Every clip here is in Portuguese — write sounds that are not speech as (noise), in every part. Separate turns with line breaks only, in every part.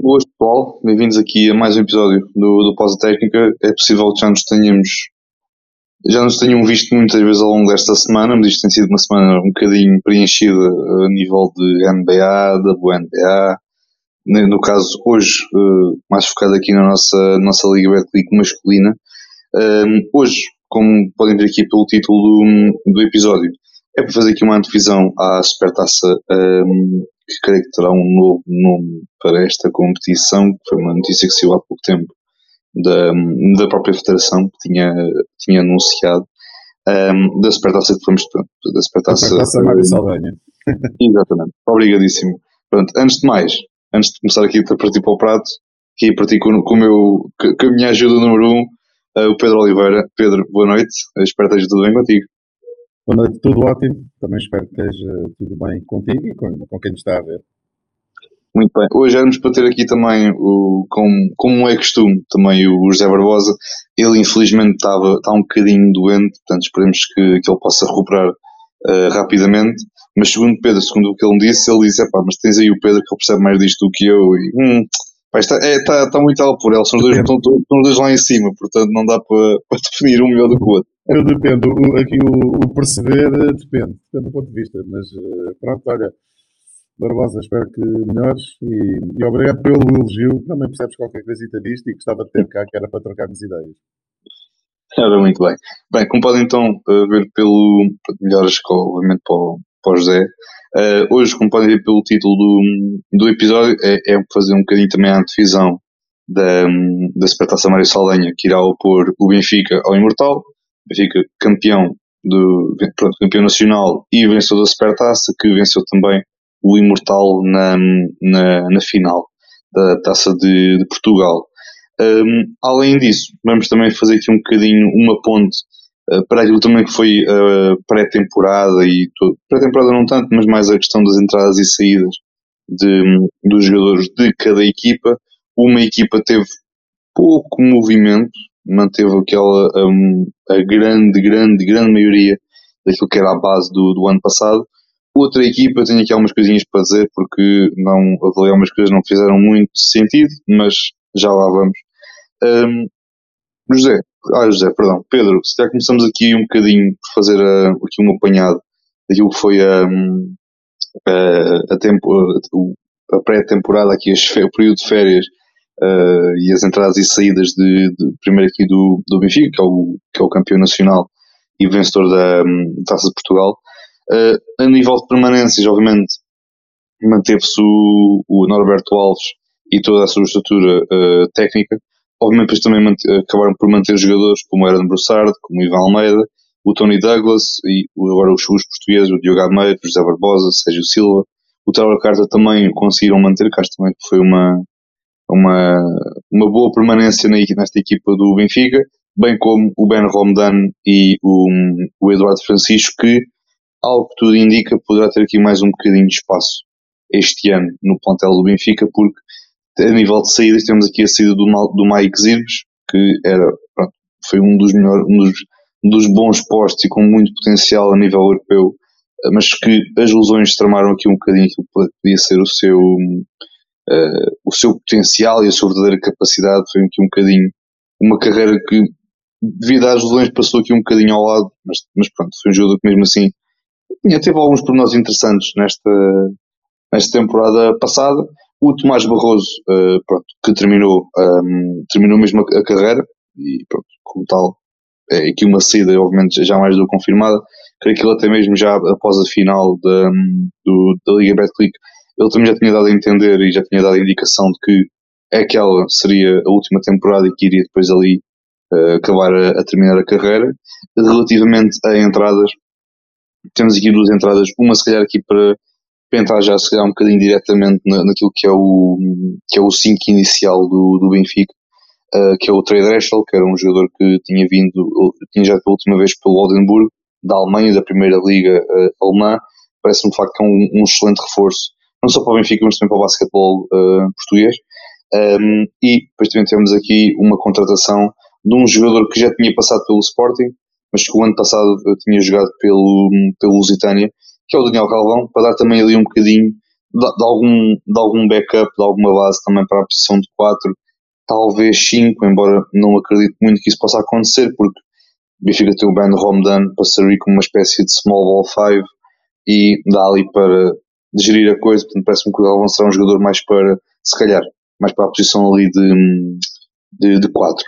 Boas pessoal, bem-vindos aqui a mais um episódio do, do Pausa Técnica. É possível que já nos tenhamos já nos tenham visto muitas vezes ao longo desta semana, mas isto tem sido uma semana um bocadinho preenchida a nível de NBA, WNBA. No caso, hoje, eh, mais focado aqui na nossa, nossa Liga Betclic masculina. Ehm, hoje, como podem ver aqui pelo título do, do episódio, é para fazer aqui uma antevisão à Supertaça, um, que creio que terá um novo nome para esta competição, que foi uma notícia que saiu há pouco tempo da, da própria Federação, que tinha, tinha anunciado, um, da Supertaça que fomos, da Supertaça...
Supertaça Mário Saldanha. (laughs)
Exatamente, obrigadíssimo. Pronto, antes de mais, antes de começar aqui a partir para o prato, aqui partir com, com, o meu, com a minha ajuda número um, uh, o Pedro Oliveira. Pedro, boa noite, espero que esteja tudo bem contigo.
Boa noite, tudo ótimo. Também espero que esteja tudo bem contigo e com, com quem nos está a ver.
Muito bem. Hoje vamos para ter aqui também, o, como, como é costume, também o José Barbosa. Ele infelizmente estava, está um bocadinho doente, portanto esperemos que, que ele possa recuperar uh, rapidamente. Mas segundo Pedro, segundo o que ele me disse, ele disse, pá, mas tens aí o Pedro que ele percebe mais disto do que eu e hum, está, é, está, está muito alto por ele, são os dois, estão, estão os dois lá em cima, portanto não dá para, (laughs) para definir um melhor do que o outro.
Eu dependo, aqui o, o, perceber depende, depende do ponto de vista, mas uh, pronto, olha, Barbosa, espero que melhores e, e obrigado pelo elogio, também percebes qualquer coisa disto e gostava de ter cá, que era para trocarmos ideias.
Era muito bem. Bem, como podem então uh, ver pelo, melhores, obviamente para o, para o José, uh, hoje, como podem ver pelo título do, do episódio, é, é fazer um bocadinho também a antevisão da, da Supertaça Mário Saldanha, que irá opor o Benfica ao Imortal, Benfica campeão, do, pronto, campeão nacional e vencedor da Supertaça, que venceu também o Imortal na, na, na final da Taça de, de Portugal. Um, além disso, vamos também fazer aqui um bocadinho uma ponte para aquilo também que foi uh, pré-temporada e pré-temporada não tanto, mas mais a questão das entradas e saídas de, dos jogadores de cada equipa. Uma equipa teve pouco movimento, manteve aquela um, a grande, grande, grande maioria daquilo que era a base do, do ano passado. Outra equipa tem aqui algumas coisinhas para dizer porque não avaliar algumas coisas não fizeram muito sentido, mas já lá vamos. Um, José, ah José, perdão, Pedro, se já começamos aqui um bocadinho por fazer ah, aqui um apanhado daquilo que foi a, a, a, tempo, a pré-temporada, aqui o período de férias uh, e as entradas e saídas de, de, primeiro aqui do, do Benfica, que é, o, que é o campeão nacional e vencedor da um, Taça de Portugal. Uh, a nível de permanências, obviamente, manteve-se o, o, Norberto Alves e toda a sua estrutura uh, técnica. Obviamente, depois também acabaram por manter jogadores como Aaron Broussard, como Ivan Almeida, o Tony Douglas e agora os, os portugueses, o Diogo Almeida, o José Barbosa, o Sérgio Silva. O Taylor Carter também conseguiram manter, que acho também foi uma, uma, uma boa permanência nesta equipa do Benfica, bem como o Ben Romdan e o, o Eduardo Francisco, que, algo que tudo indica, poderá ter aqui mais um bocadinho de espaço este ano no plantel do Benfica, porque a nível de saídas temos aqui a saída do, do Mike Zirves, que era, pronto, foi um dos melhores, um dos, dos bons postos e com muito potencial a nível europeu, mas que as lesões tramaram aqui um bocadinho aquilo que podia ser o seu, uh, o seu potencial e a sua verdadeira capacidade. Foi aqui um bocadinho uma carreira que, devido às lesões, passou aqui um bocadinho ao lado, mas, mas pronto, foi um jogo que mesmo assim tinha, teve alguns pormenores interessantes nesta, nesta temporada passada. O Tomás Barroso, uh, pronto, que terminou, um, ehm, terminou mesmo a, a, carreira e pronto, como tal, é aqui uma saída, obviamente, já mais do confirmada. Creio que ele até mesmo já após a final da, do, da Liga Betclic ele também já tinha dado a entender e já tinha dado a indicação de que aquela seria a última temporada e que iria depois ali uh, acabar a, a, terminar a carreira. Relativamente a entradas, temos aqui duas entradas, uma se calhar aqui para, para entrar já se um bocadinho diretamente na, naquilo que é o que é o 5 inicial do, do Benfica, uh, que é o Trey Dreschel, que era um jogador que tinha vindo, tinha já pela última vez pelo Oldenburg, da Alemanha, da primeira liga uh, alemã, parece-me de facto que é um, um excelente reforço não só para o Benfica, mas também para o basquetebol uh, português. Um, e depois também temos aqui uma contratação de um jogador que já tinha passado pelo Sporting, mas que o ano passado tinha jogado pelo, pelo Lusitânia, que é o Daniel Calvão, para dar também ali um bocadinho de, de, algum, de algum backup, de alguma base também para a posição de 4, talvez 5, embora não acredito muito que isso possa acontecer, porque o Benfica tem o Ben Romdan para servir como uma espécie de small ball 5 e dá ali para gerir a coisa, portanto parece-me que o Galvão será um jogador mais para, se calhar, mais para a posição ali de, de, de 4.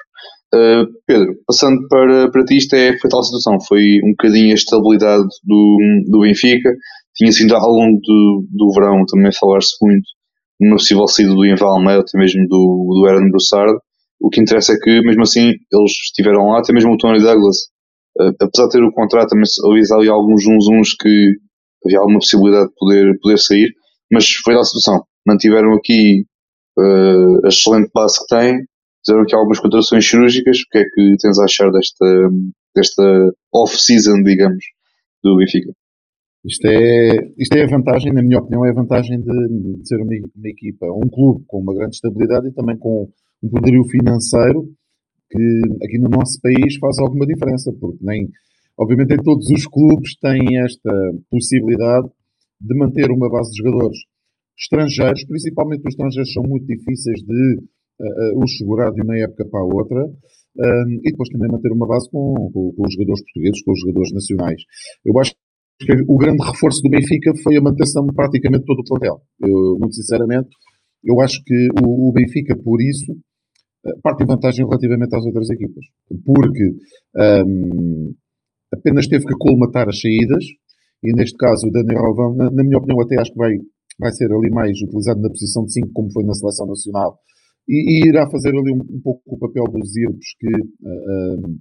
Uh, Pedro, passando para, para ti, isto é, foi tal situação, foi um bocadinho a estabilidade do, do Benfica, tinha sido ao longo do, do verão também falar-se muito no possível saída do Ivan Almeida, até mesmo do, do Aaron Broussard, o que interessa é que mesmo assim eles estiveram lá, até mesmo o Tony Douglas, uh, apesar de ter o contrato, também houve ali alguns uns, que havia alguma possibilidade de poder, poder sair, mas foi tal situação, mantiveram aqui uh, a excelente base que têm, fizeram aqui algumas contratações cirúrgicas. O que é que tens a achar desta, desta off-season, digamos, do Benfica?
Isto é, isto é a vantagem, na minha opinião, é a vantagem de, de ser uma, uma, equipa, um clube com uma grande estabilidade e também com um poderio financeiro que aqui no nosso país faz alguma diferença, porque nem, obviamente, nem todos os clubes têm esta possibilidade de manter uma base de jogadores estrangeiros, principalmente os estrangeiros são muito difíceis de os segurar de uma época para a outra. Um, e depois também manter uma base com, com, com, os jogadores portugueses, com os jogadores nacionais. Eu acho que o grande reforço do Benfica foi a manutenção de praticamente todo o plantel. Eu, muito sinceramente, eu acho que o, o Benfica, por isso, parte em vantagem relativamente às outras equipas. Porque um, apenas teve que colmatar as saídas, e neste caso o Daniel Alvão, na, na, minha opinião, até acho que vai, vai ser ali mais utilizado na posição de 5, como foi na seleção nacional, e, e irá fazer ali um, um, pouco o papel dos Irbos, que uh,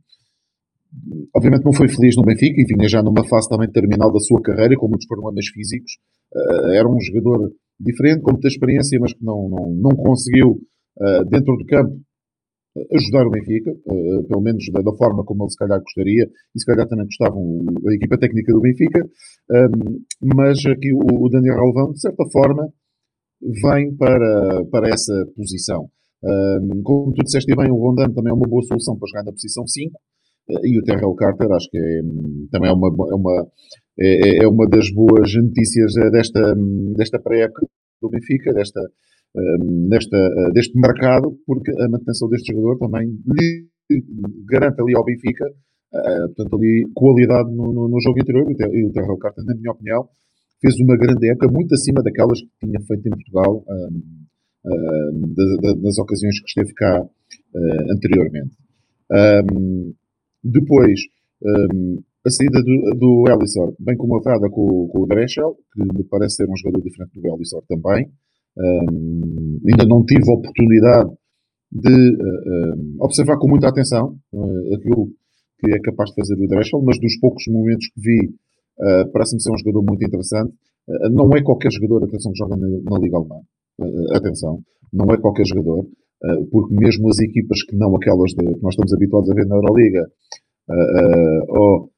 obviamente não foi feliz no Benfica e vinha já numa fase também terminal da sua carreira, com muitos problemas físicos. Uh, era um jogador diferente, com muita experiência, mas que não, não, não conseguiu, uh, dentro do campo, ajudar o Benfica, pelo menos da, forma como ele se calhar gostaria, e se calhar também gostavam a equipa técnica do Benfica, um, mas aqui o, Daniel Alvão, de certa forma, vem para, para essa posição. Como tu disseste bem, o Rondon também é uma boa solução para jogar na posição 5 uh, e o Terrell Carter acho que é, também é uma, é, uma, é, é uma das boas notícias eh, desta, desta pré-época do Benfica, desta, nesta, uh, deste mercado, porque a manutenção deste jogador também lhe garante ali ao Benfica portanto, ali, qualidade no, no, no jogo interior e o Terrell Carter, na minha opinião, fez uma grande época, muito acima daquelas que tinha feito em Portugal um, um, ocasiões que esteve cá uh, anteriormente. Um, depois, a saída do, do bem comatada com, com o Dreschel, que me parece ser um jogador diferente do Elisor também. ainda não tive a oportunidade de uh, observar com muita atenção uh, aquilo que é capaz de fazer o Dreschel, mas dos poucos momentos que vi Uh, Parece-me ser um jogador muito interessante. Uh, não é qualquer jogador, atenção, que joga na, na Liga Alemã. Uh, atenção, não é qualquer jogador, porque mesmo as equipas que não aquelas de, que nós estamos habituados a ver na Euroliga, ou,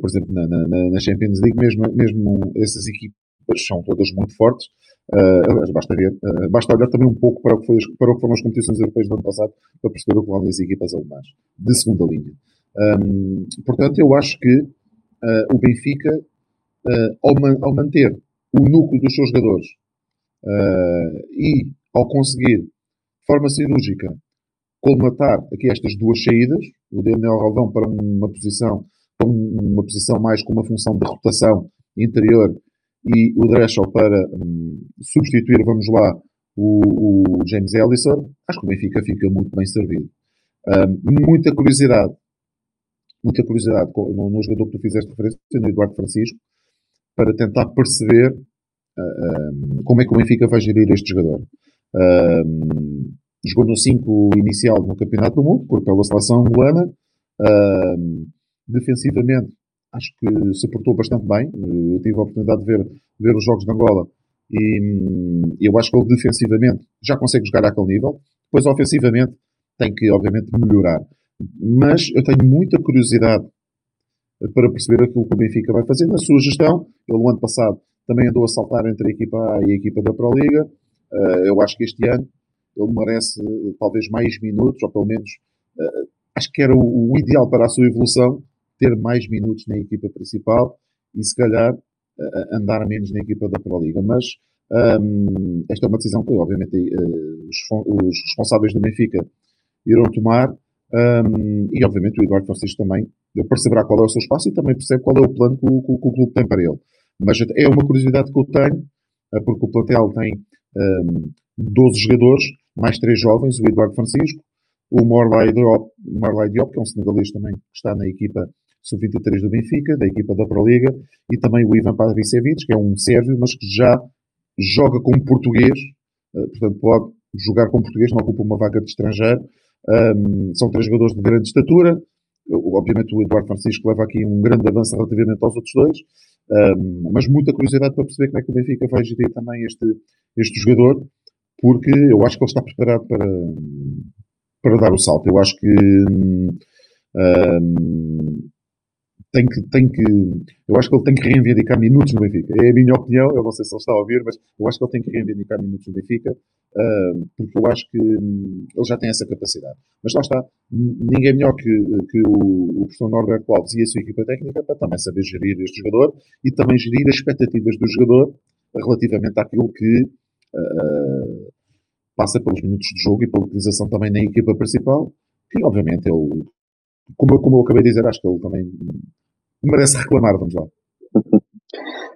por exemplo, na, na, na, Champions League, mesmo, mesmo essas equipas são todas muito fortes. Uh, basta ver, uh, basta olhar também um pouco para o, que foi, para o que foram as competições europeias do ano passado para perceber o que valem as equipas alemãs de segunda linha. Um, portanto, eu acho que uh, o Benfica, uh, ao, man ao, manter o núcleo dos seus jogadores uh, e ao conseguir, de forma cirúrgica, colmatar aqui estas duas saídas, o Daniel Raldão para uma posição, para uma posição mais com uma função de rotação interior e o Dreschel para um, substituir, vamos lá, o, o, James Ellison, acho que o Benfica fica muito bem servido. muita curiosidade muita curiosidade no, no, jogador que tu fizeste referência, no Eduardo Francisco, para tentar perceber uh, ah, um, como é que o Benfica vai gerir este jogador. Uh, jogou no 5 inicial no Campeonato do Mundo, por, pela seleção angolana. Uh, defensivamente, acho que se portou bastante bem. Eu tive a oportunidade de ver, ver os jogos de Angola e um, eu acho que ele defensivamente já consegue jogar àquele nível. Depois, ofensivamente, tem que, obviamente, melhorar. Mas eu tenho muita curiosidade para perceber aquilo que o Benfica vai fazer na sua gestão. Ele, no ano passado, também andou a saltar entre a equipa A e a equipa da Pro Liga. Eh, eu acho que este ano ele merece talvez mais minutos, ou pelo menos eh, acho que era o, ideal para a sua evolução ter mais minutos na equipa principal e se calhar eh, andar menos na equipa da Pro Liga. Mas Um, esta é uma decisão que, obviamente, os, responsáveis do Benfica irão tomar. Um, e, obviamente, o Eduardo Francisco também perceberá qual é o seu espaço e também percebe qual é o plano que o, que, o clube tem para ele. Mas é uma curiosidade que eu tenho, uh, porque o plantel tem um, 12 jogadores, mais 3 jovens, o Eduardo Francisco, o Morlai Diop, Morlai Diop, que é um senegalês também, que está na equipa sub-23 do Benfica, da equipa da Pro Liga, e também o Ivan Pavicevic, que é um sérvio, mas que já joga como português, eh, portanto pode jogar como português, não ocupa uma vaga de estrangeiro. Um, são três jogadores de grande estatura. Obviamente o Eduardo Francisco leva aqui um grande avanço relativamente aos outros dois. Um, mas muita curiosidade para perceber como é que o Benfica vai gerir também este, este jogador, porque eu acho que ele está preparado para, para dar o salto. Eu acho que um, tem que, tem que, eu acho que ele tem que reivindicar minutos no Benfica. É a minha opinião, eu não sei se ele está a ouvir, mas eu acho que ele tem que reivindicar minutos no Benfica, uh, porque eu acho que um, ele já tem essa capacidade. Mas lá está, ninguém melhor que, que o, o professor Norberto Alves e a sua equipa técnica para também saber gerir este jogador e também gerir as expectativas do jogador relativamente àquilo que uh, passa pelos minutos de jogo e pela utilização também na equipa principal, que obviamente ele, como como eu acabei de dizer, acho que ele também merece reclamar, vamos lá. (laughs)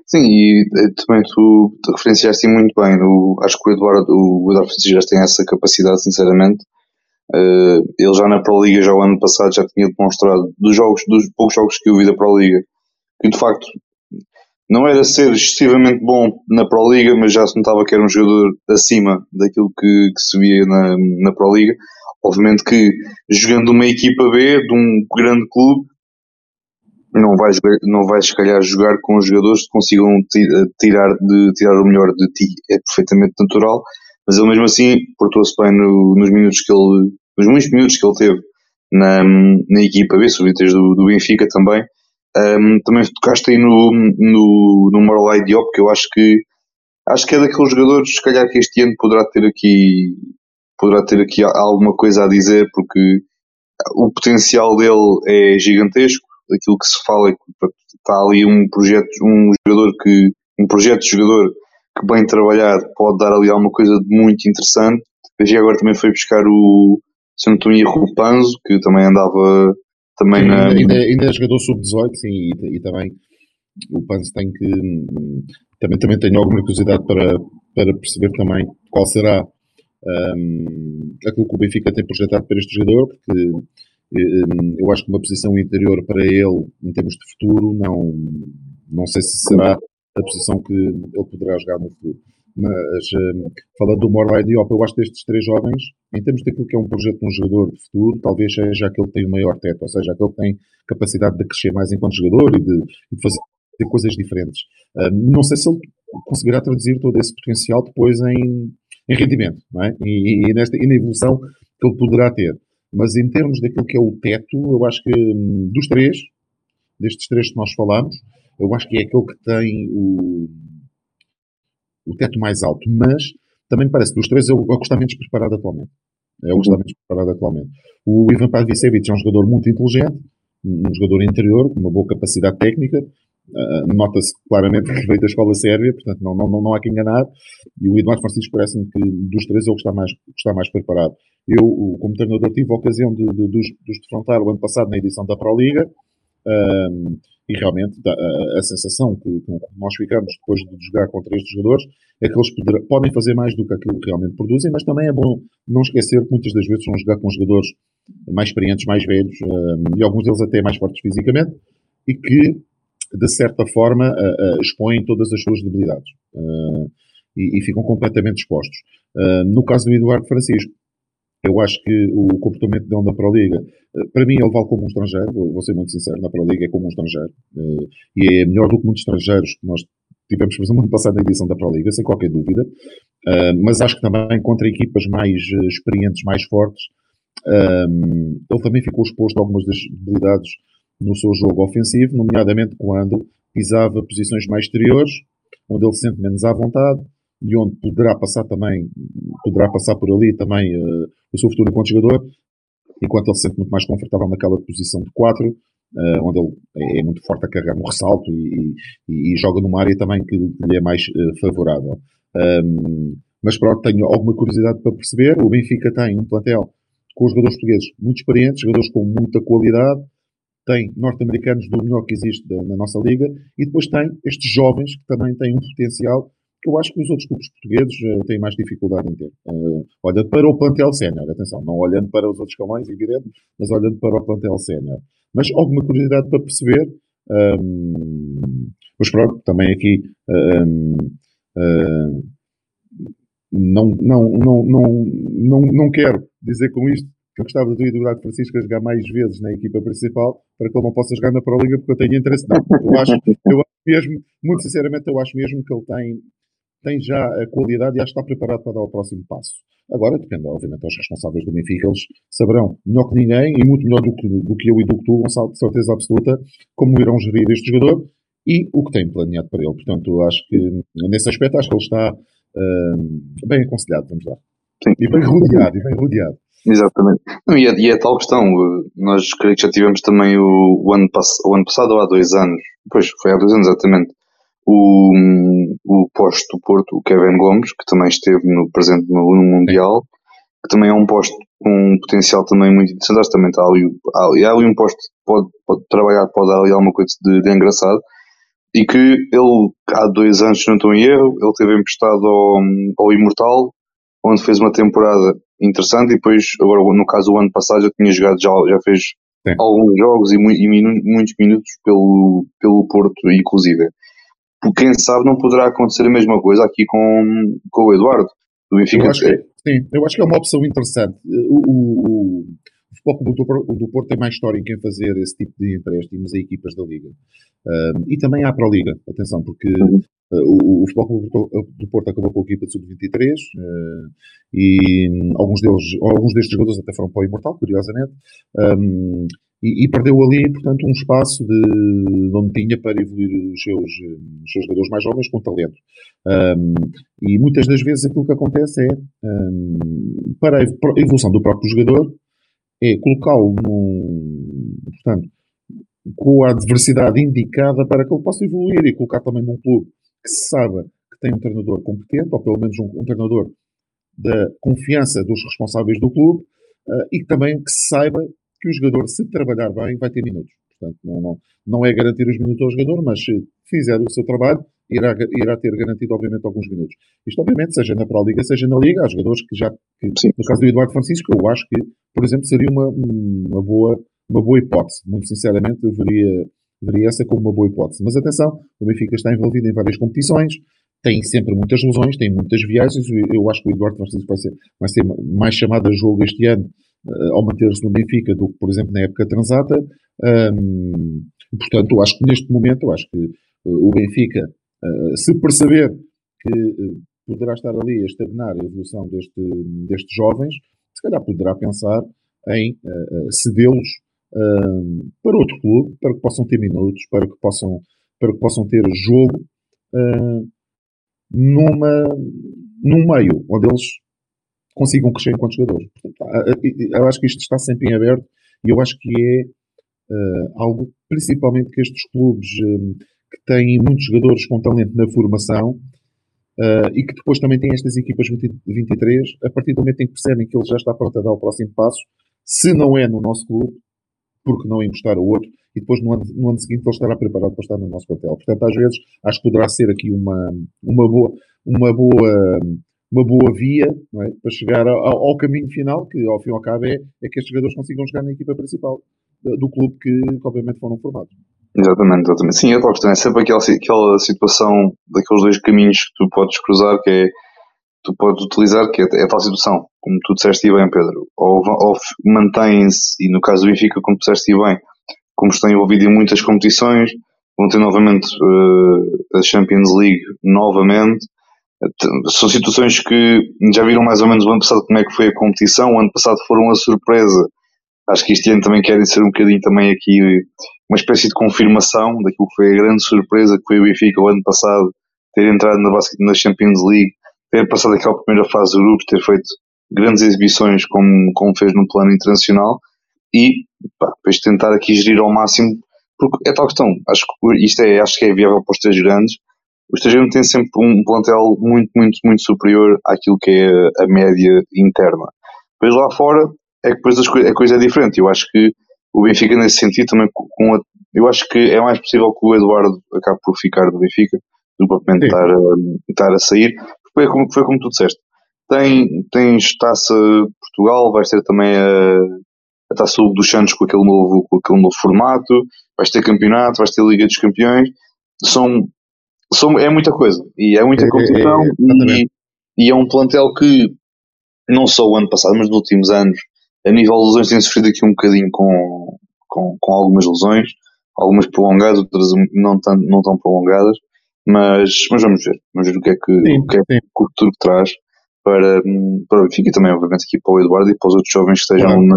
Sim, e eh, também tu te referenciaste muito bem. O, acho que o Eduardo, o Eduardo Francisco tem essa capacidade, sinceramente. Uh, ele já na Pro Liga, já o ano passado, já tinha demonstrado dos jogos, dos poucos jogos que eu vi da Pro Liga, que de facto não era ser excessivamente bom na Pro Liga, mas já se notava que era um jogador acima daquilo que, que se via na, na Pro Liga. Obviamente que jogando uma equipa B de um grande clube, não vais, não vais se calhar jogar com jogadores que consigam tirar, de, tirar o melhor de ti. É perfeitamente natural, mas ele mesmo assim portou-se bem no, nos minutos que ele, nos muitos minutos que ele teve na, na equipa B, sub do, do Benfica também. Um, também tocaste aí no, no, no Marley Diop, que eu acho que acho que é daqueles jogadores, se calhar que este ano poderá ter aqui poderá ter aqui alguma coisa a dizer, porque o potencial dele é gigantesco aquilo que se fala é que está ali um projeto, um jogador que, um projeto de jogador que bem trabalhado pode dar ali alguma coisa de muito interessante. Depois agora também foi buscar o, se não estou em erro, o Panzo, que também andava também na...
Ainda, ainda é jogador sub-18, sim, e, e, também o Panzo tem que, também, também tenho alguma curiosidade para, para perceber também qual será um, aquilo que o Benfica tem projetado para este jogador, porque eu acho que uma posição interior para ele, em termos de futuro, não, não sei se será a posição que ele poderá jogar no futuro. Mas, hum, falando do Morley Diop, eu acho que destes três jovens, em termos daquilo que é um projeto de um jogador de futuro, talvez seja aquele que tem o maior teto, ou seja, aquele que tem capacidade de crescer mais enquanto jogador e de, e de fazer coisas diferentes. Hum, não sei se ele conseguirá traduzir todo esse potencial depois em, em rendimento, é? E, e, nesta, e na evolução que ele poderá ter. Mas em termos daquilo que é o teto, eu acho que hum, dos três, destes três que nós falamos, eu acho que é aquele que tem o, o teto mais alto. Mas também me parece que dos três é o, é o que está menos preparado atualmente. É o que está menos preparado atualmente. O Ivan Pavicevic é um jogador muito inteligente, um jogador interior, com uma boa capacidade técnica, Uh, Nota-se claramente que veio da escola sérvia, portanto não, não, não, há que enganar. E o Eduardo Francisco parece-me que dos três é o que está mais, que está mais preparado. Eu, como treinador, tive a ocasião de, de, de, de defrontar o ano passado na edição da Pro Liga. Um, e realmente a, a, sensação que, que, nós ficamos depois de jogar contra estes jogadores é que eles poder, podem fazer mais do que aquilo que realmente produzem, mas também é bom não esquecer que muitas das vezes vão jogar com jogadores mais experientes, mais velhos um, e alguns deles até mais fortes fisicamente e que de certa forma, uh, uh, expõem todas as suas debilidades uh, e, e, ficam completamente expostos. no caso do Eduardo Francisco, eu acho que o comportamento dele na Pro Liga, para mim, ele vale como um estrangeiro, vou, ser muito sincero, na Pro Liga é como um estrangeiro e é melhor do que muitos estrangeiros que nós tivemos, por exemplo, ano passado na edição da Pro Liga, sem qualquer dúvida. mas acho que também contra equipas mais experientes, mais fortes, ele também ficou exposto a algumas das debilidades no seu jogo ofensivo, nomeadamente quando pisava posições mais exteriores, onde ele se sente menos à vontade e onde poderá passar também, poderá passar por ali também uh, o seu futuro enquanto jogador, enquanto ele se sente muito mais confortável naquela posição de 4, uh, eh, onde ele é, é muito forte a carregar no ressalto e, e, e, joga numa área também que, que lhe é mais uh, favorável. Um, mas pronto, tenho alguma curiosidade para perceber. O Benfica tem um plantel com jogadores portugueses muito experientes, jogadores com muita qualidade, tem norte-americanos do melhor que existe na nossa liga e depois tem estes jovens que também têm um potencial que eu acho que os outros clubes portugueses uh, têm mais dificuldade em ter. Uh, olhando para o plantel sénior, atenção, não olhando para os outros camões, evidente, mas olhando para o plantel sénior. Mas alguma curiosidade para perceber. Um, mas pronto, também aqui um, uh, não, não, não, não, não, não quero dizer com isto que eu gostava do Eduardo Francisco a jogar mais vezes na equipa principal para que ele não possa jogar na Pro Liga porque eu tenho interesse. Não, eu acho, eu acho mesmo, muito sinceramente, eu acho mesmo que ele tem, tem já a qualidade e que está preparado para dar o próximo passo. Agora, depende, obviamente, dos responsáveis do Benfica, eles saberão melhor que ninguém e muito melhor do que, do que eu e do que tu, Gonçalo, de certeza absoluta, como irão gerir este jogador e o que têm planeado para ele. Portanto, acho que nesse aspecto, acho que ele está uh, bem aconselhado, vamos lá. Sim. E bem rodeado, e bem rodeado.
Exatamente. E, é, e é tal questão, nós creio que já tivemos também o, o, ano, pass o ano passado ou há dois anos, pois foi há dois anos exatamente, o, o posto do Porto, o Kevin Gomes, que também esteve no, presente no, no Mundial, que também é um posto com um potencial também muito interessante, acho que também está ali, há, há ali um posto que pode, pode trabalhar, pode dar ali alguma coisa de, de engraçado, e que ele, há dois anos, se não estou em erro, ele teve emprestado ao, ao Imortal, onde fez uma temporada interessante e depois, agora no caso o ano passado já tinha jogado, já, já fez Sim. alguns jogos e, e muitos minutos pelo, pelo Porto, inclusive. Quem sabe não poderá acontecer a mesma coisa aqui com, com o Eduardo, do Benfica.
Eu acho que, sim, eu acho que é uma opção interessante. O, o, o, Futebol do, do Porto tem mais história em quem fazer esse tipo de empréstimos a equipas da Liga. Uh, e também há para a Liga, atenção, porque uh, o, o Futebol do Porto acabou com a equipa de sub-23 uh, e um, alguns, deles, alguns destes jogadores até foram para o Imortal, curiosamente. Um, e, e, perdeu ali, portanto, um espaço de, onde tinha para evoluir os seus, os seus jogadores mais jovens com talento. Um, e muitas das vezes aquilo que acontece é, um, para a evolução do próprio jogador, é colocá-lo num, portanto, com a adversidade indicada para que ele possa evoluir e colocar também num clube que se saiba que tem um treinador competente, ou pelo menos um, um treinador da confiança dos responsáveis do clube, uh, e também que se saiba que o jogador, se trabalhar bem, vai ter minutos. Portanto, não, não, não é garantir os minutos ao jogador, mas se fizer o seu trabalho, irá, irá ter garantido, obviamente, alguns minutos. Isto, obviamente, seja na Pro Liga, seja na Liga, há jogadores que já, que, no caso do Eduardo Francisco, eu acho que, por exemplo, seria uma, uma, boa, uma boa hipótese. Muito sinceramente, eu veria, veria essa como uma boa hipótese. Mas atenção, o Benfica está envolvido em várias competições, tem sempre muitas lesões, tem muitas viagens. Eu acho que o Eduardo Francisco vai ser, vai ser mais chamado a jogo este ano ao manter-se no Benfica do que, por exemplo, na época transata. Um, portanto, eu acho que neste momento, eu acho que uh, o Benfica eh, se perceber que poderá estar ali a estagnar a evolução deste, destes jovens, se calhar poderá pensar em cedê-los para outro clube, para que possam ter minutos, para que possam, para que possam ter jogo numa, num meio onde eles consigam crescer enquanto jogadores. Eu acho que isto está sempre em aberto e eu acho que é algo, principalmente que estes clubes que têm muitos jogadores com talento na formação uh, e que depois também têm estas equipas 20, 23, a partir do momento em que percebem que ele já está pronto a dar o próximo passo, se não é no nosso clube, porque não encostar o outro, e depois no ano, no ano seguinte ele estará preparado para estar no nosso plantel. Portanto, às vezes, acho que poderá ser aqui uma, uma, boa, uma, boa, uma boa via é? para chegar ao, ao, caminho final, que ao fim e ao cabo é, é que estes jogadores consigam jogar na equipa principal do, clube que, que, obviamente foram formados.
Exatamente, exatamente. Sim, tal questão. É sempre aquela, aquela situação daqueles dois caminhos que tu podes cruzar, que é tu podes utilizar, que é, é tal situação, como tu disseste bem, Pedro. Ou, ou mantém-se, e no caso do Benfica, como disseste bem, como estão envolvidos em muitas competições, vão ter novamente uh, a Champions League novamente. São situações que já viram mais ou menos o ano passado como é que foi a competição. O ano passado foram a surpresa. Acho que este ano também querem ser um bocadinho também aqui uma espécie de confirmação daquilo que foi a grande surpresa que foi o Benfica o ano passado, ter entrado na, na Champions League, ter passado aquela primeira fase do grupo, ter feito grandes exibições como, como fez no plano internacional e pá, depois tentar aqui gerir ao máximo, porque é tal questão, acho que isto é, acho que é viável para os três grandes, o estrangeiro tem sempre um plantel muito, muito, muito superior àquilo que é a média interna. Depois lá fora é que depois a coisa é diferente. Eu acho que o Benfica, nesse sentido, também com a, eu acho que é mais possível que o Eduardo acabe por ficar do Benfica do que propriamente estar a, estar a sair. Foi como, foi como tu disseste. Tem, tens taça Portugal, vais ter também a, a taça dos Santos com aquele, novo, com aquele novo formato, vais ter campeonato, vais ter Liga dos Campeões. São, são, é muita coisa. E é muita competição. É, é, e, e é um plantel que, não só o ano passado, mas nos últimos anos, a nível de lesões, tem sofrido aqui um bocadinho com, com, com algumas lesões, algumas prolongadas, outras não tão, não tão prolongadas, mas, mas vamos ver, vamos ver o que é que, sim, o, que, é que o futuro traz para, para o Benfica e também, obviamente, aqui para o Eduardo e para os outros jovens que estejam na,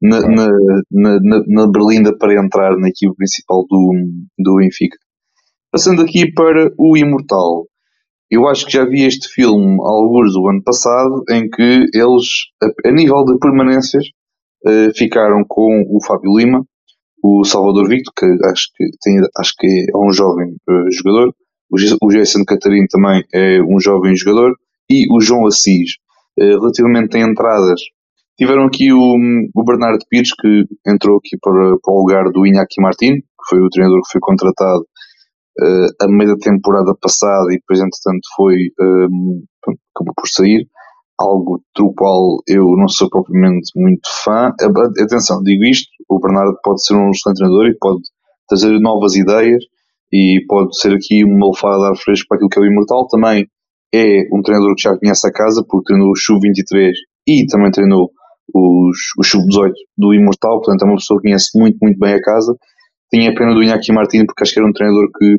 na, na, na, na, Berlinda para entrar na equipe principal do, do Benfica. Passando aqui para o Imortal. Eu acho que já vi este filme alguns do ano passado, em que eles, a, nível de permanências, uh, ficaram com o Fábio Lima, o Salvador Victor, que acho que, tem, acho que é um jovem uh, jogador, o, Jason Catarino também é um jovem jogador, e o João Assis. Uh, relativamente a entradas, tiveram aqui o, o Bernardo Pires, que entrou aqui para, para o lugar do Iñaki Martin, que foi o treinador que foi contratado a meio da temporada passada e depois, entretanto, foi, um, ehm, acabou por sair. Algo do qual eu não sou propriamente muito fã. Atenção, digo isto: o Bernardo pode ser um excelente treinador e pode trazer novas ideias e pode ser aqui uma alfada de ar fresco para aquilo que é o Imortal. Também é um treinador que já conhece a casa, porque treinou o Sub-23 e também treinou os, os Sub-18 do Imortal, portanto é uma pessoa que conhece muito, muito bem a casa. Tinha pena do Iñaki Martins porque acho que era um treinador que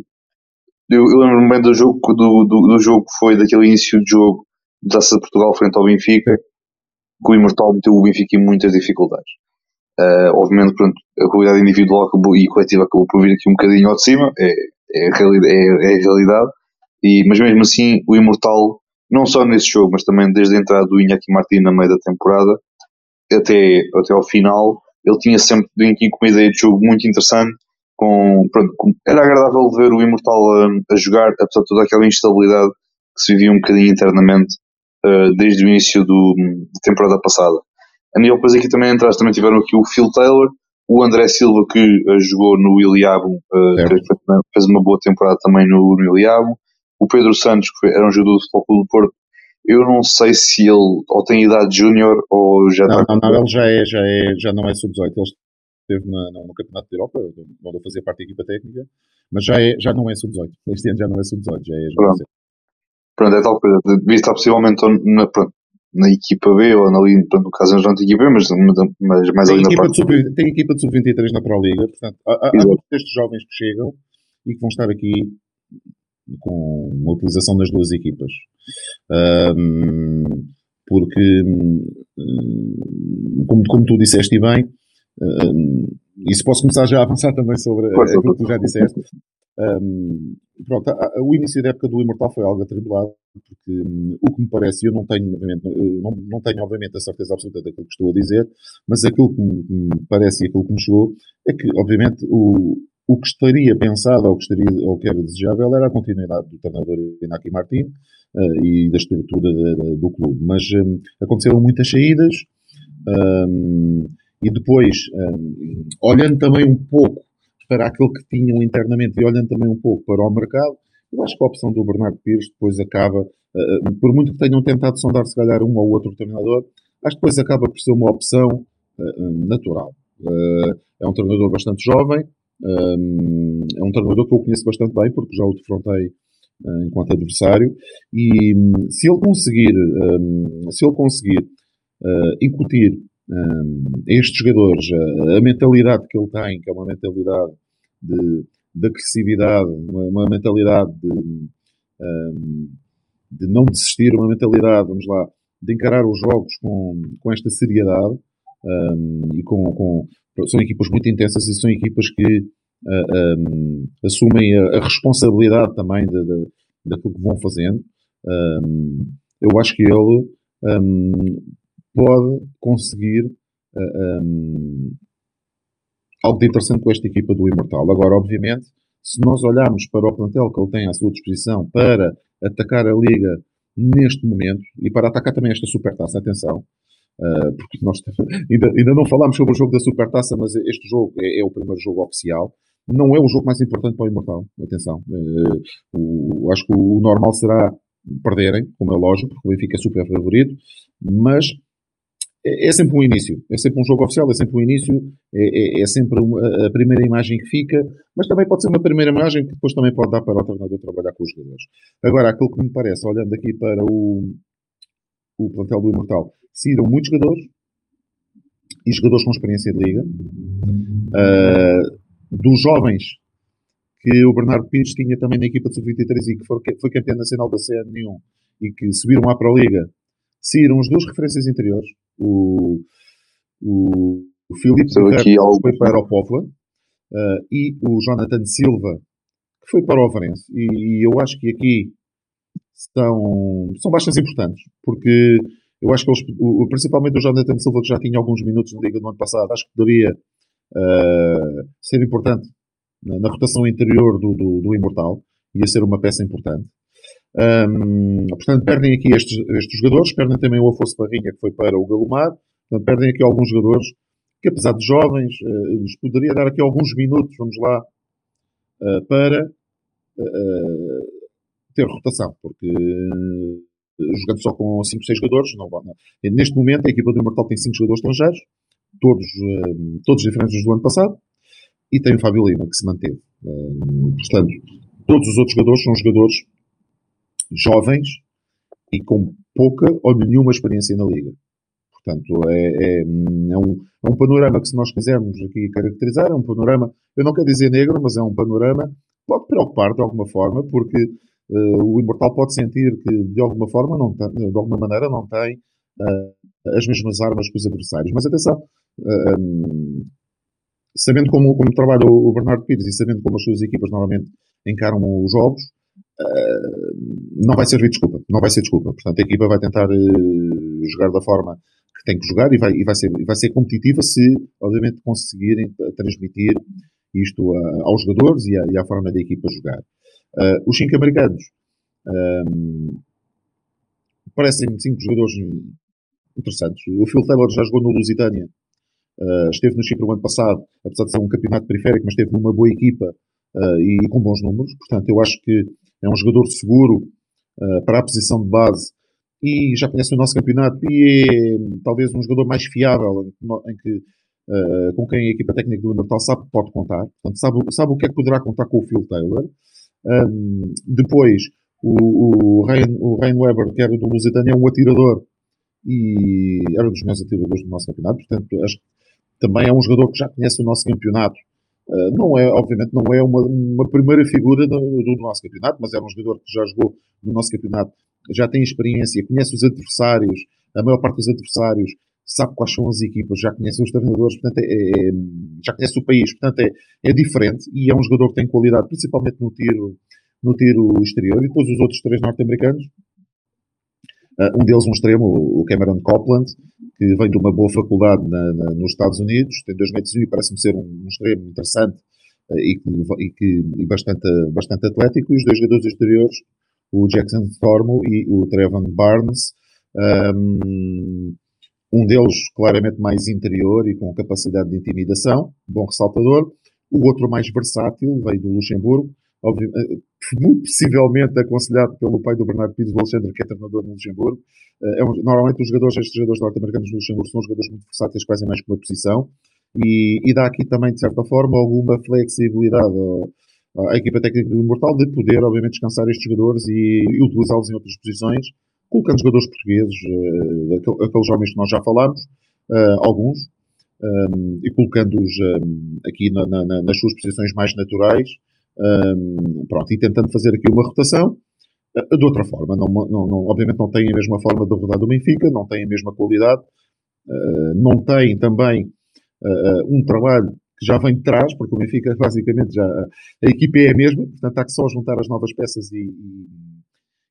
eu, eu lembro-me bem do jogo, do, do, do, jogo que foi daquele início de jogo da Taça de Portugal frente ao Benfica, que o Imortal meteu o Benfica em muitas dificuldades. Uh, obviamente, pronto, a qualidade individual e coletiva acabou por vir aqui um bocadinho ao de cima, é, é, a, realidade, é, é a realidade. E, mas mesmo assim, o Imortal, não só nesse jogo, mas também desde a entrada do Iñaki Martins na meio da temporada, até, até ao final, ele tinha sempre aqui com uma ideia de jogo muito interessante, com, pronto, com, era agradável ver o Imortal a, a, jogar, apesar de toda aquela instabilidade que se vivia um bocadinho internamente uh, desde o início do, da temporada passada. A nível depois aqui também atrás também tiveram aqui o Phil Taylor, o André Silva que uh, jogou no Iliabo, uh, fez uma boa temporada também no, no Iliabo, o Pedro Santos, que era um jogador do Futebol Clube do Porto, eu não sei se ele ou tem idade júnior ou já
não, está. Não, não, ele já é, já é, já não é sub-18. Ele esteve na, no Campeonato da Europa, onde eu fazia parte da equipa técnica, mas já, é, já não é sub-18. (laughs) Este ano já não é sub-18, já é
Pronto. Pronto, é tal coisa. Devia estar possivelmente na, pronto, na equipa B ou ali, pronto, no caso não tem equipa B, mas, mas mais
tem
ali
na parte. Sub, tem equipa de sub-23 na Pro Liga, portanto, há, há muitos destes jovens que chegam e que vão estar aqui com a utilização das duas equipas. Um, porque, como, como tu disseste bem, um, isso posso começar já a avançar também sobre aquilo que tu já disseste. Um, pronto, a, a, o início da época do Imortal foi algo atribulado, porque um, o que me parece, eu não tenho, obviamente, não, não tenho, obviamente, a certeza absoluta daquilo que estou a dizer, mas aquilo que me, me parece e aquilo que me chegou é que, obviamente, o, o que estaria pensado ou que, estaria, ou que era desejável era a continuidade do treinador Inaki Martin uh, e da estrutura de, de, do clube. Mas um, aconteceram muitas saídas um, e depois, um, olhando também um pouco para aquilo que tinham internamente e olhando também um pouco para o mercado, eu acho que a opção do Bernardo Pires depois acaba, uh, por muito que tenham tentado sondar se calhar um ou outro treinador, acho que depois acaba por ser uma opção uh, natural. Uh, é um treinador bastante jovem, um, é um treinador que eu conheço bastante bem, porque já o defrontei enquanto adversário, e um, se ele conseguir, um, se ele conseguir incutir estes jogadores a, mentalidade que ele tem, que é uma mentalidade de, de agressividade, uma, uma mentalidade de, de não desistir, uma mentalidade, vamos lá, de encarar os jogos com, com esta seriedade e com, com, são equipas muito intensas e são equipas que assumem a, a, responsabilidade também de, de, daquilo que vão fazendo. Eu acho que ele pode conseguir uh, de interessante com esta equipa do Imortal. Agora, obviamente, se nós olharmos para o plantel que ele tem à sua disposição para atacar a Liga neste momento e para atacar também esta supertaça, atenção, uh, porque nós (laughs) ainda, ainda não falámos sobre o jogo da supertaça, mas este jogo é, é, o primeiro jogo oficial. Não é o jogo mais importante para o Imortal, atenção. Uh, o, acho que o normal será perderem, como é lógico, porque o Benfica é super favorito, mas é, é, sempre um início, é sempre um jogo oficial, é sempre um início, é, é, é sempre uma, a primeira imagem que fica, mas também pode ser uma primeira imagem que depois também pode dar para o treinador trabalhar com os jogadores. Agora, aquilo que me parece, olhando aqui para o, o plantel do Imortal, saíram muitos jogadores e jogadores com experiência de liga. Uh, dos jovens que o Bernardo Pires tinha também na equipa de sub-23 e que foi, foi campeão nacional da CN1 e que subiram lá para a Liga, saíram as duas referências interiores. O, o, o Filipe que foi para o Póvoa uh, e o Jonathan Silva que foi para o Avarense. E, e, eu acho que aqui são, são baixas importantes, porque eu acho que eles, o, principalmente o Jonathan Silva, que já tinha alguns minutos na Liga do ano passado, acho que poderia uh, ser importante na, na rotação interior do, do, do, Imortal. Ia ser uma peça importante. Um, portanto, perdem aqui estes, estes jogadores, perdem também o Afonso Barrinha, que foi para o Galomar. Portanto, perdem aqui alguns jogadores que, apesar de jovens, uh, lhes poderia dar aqui alguns minutos, vamos lá, uh, para uh, ter rotação, porque jogando só com 5, 6 jogadores, não, não. neste momento a equipa do Imortal tem 5 jogadores estrangeiros, todos, todos diferentes dos do ano passado, e tem o Fábio Lima, que se manteve. portanto, todos os outros jogadores são jogadores jovens e com pouca ou nenhuma experiência na Liga. Portanto, é, é, é, um, é um panorama que, se nós quisermos aqui caracterizar, é um panorama, eu não quero dizer negro, mas é um panorama que pode preocupar de alguma forma, porque uh, o Imortal pode sentir que, de alguma forma, não tem, de alguma maneira, não tem uh, as mesmas armas que os adversários. Mas atenção, uh, um, sabendo como, como trabalha o Bernardo Pires e sabendo como as suas equipas normalmente encaram os jogos, não vai servir desculpa. Não vai ser desculpa. Portanto, a equipa vai tentar jogar da forma que tem que jogar e vai, e vai, ser, vai ser competitiva se, obviamente, conseguirem transmitir isto a, aos jogadores e, a, e à forma da equipa jogar. Uh, os cinco americanos um, parecem cinco jogadores interessantes. O Phil Taylor já jogou no Lusitânia, uh, esteve no Chipre o ano passado, apesar de ser um campeonato periférico, mas esteve numa boa equipa uh, e, e, com bons números. Portanto, eu acho que é um jogador seguro para a posição de base e já conhece o nosso campeonato e é talvez um jogador mais fiável em que, uh, com quem a equipa técnica do Natal sabe que pode contar. Portanto, sabe, sabe o que é que poderá contar com o Phil Taylor. Um, depois, o, o, Ryan, o Ryan Weber, que era do Lusitânia, é um atirador e era um dos melhores atiradores do nosso campeonato. Portanto, acho que também é um jogador que já conhece o nosso campeonato. Uh, não é, obviamente, não é uma, uma primeira figura do, do, nosso campeonato, mas era um jogador que já jogou no nosso campeonato já tem experiência, conhece os adversários, a maior parte dos adversários, sabe quais são as equipas, já conhece os treinadores, portanto, é, é, já conhece o país, portanto, é, é diferente e é um jogador que tem qualidade, principalmente no tiro, no tiro exterior. E depois os outros três norte-americanos, um deles um extremo, o Cameron Copland, que vem de uma boa faculdade na, na, nos Estados Unidos, tem dois metros e parece-me ser um, um extremo interessante uh, e, que, e, que, e bastante, bastante atlético. E os dois jogadores exteriores, o Jackson Thormo e o Trevon Barnes. Um, um deles claramente mais interior e com capacidade de intimidação, bom ressaltador. O outro mais versátil, veio do Luxemburgo, muito possivelmente aconselhado pelo pai do Bernardo Pires, o Alexandre, que é treinador no Luxemburgo. Eh, é um, normalmente os jogadores, estes jogadores norte-americanos do Luxemburgo são jogadores muito versáteis, quase mais que uma posição, e, e, dá aqui também, de certa forma, alguma flexibilidade a equipa técnica do Imortal de poder, obviamente, descansar estes jogadores e, e utilizá-los em outras posições, colocando jogadores portugueses, uh, aqueles homens que nós já falámos, uh, alguns, um, e colocando-os um, aqui na, na, nas suas posições mais naturais, um, pronto, e tentando fazer aqui uma rotação uh, de outra forma. Não, não, não, obviamente não tem a mesma forma de rodar do Benfica, não tem a mesma qualidade, não tem também um trabalho que já vem de trás, porque o Benfica (laughs) basicamente já a equipa é a mesma, portanto há que só juntar as novas peças e, e,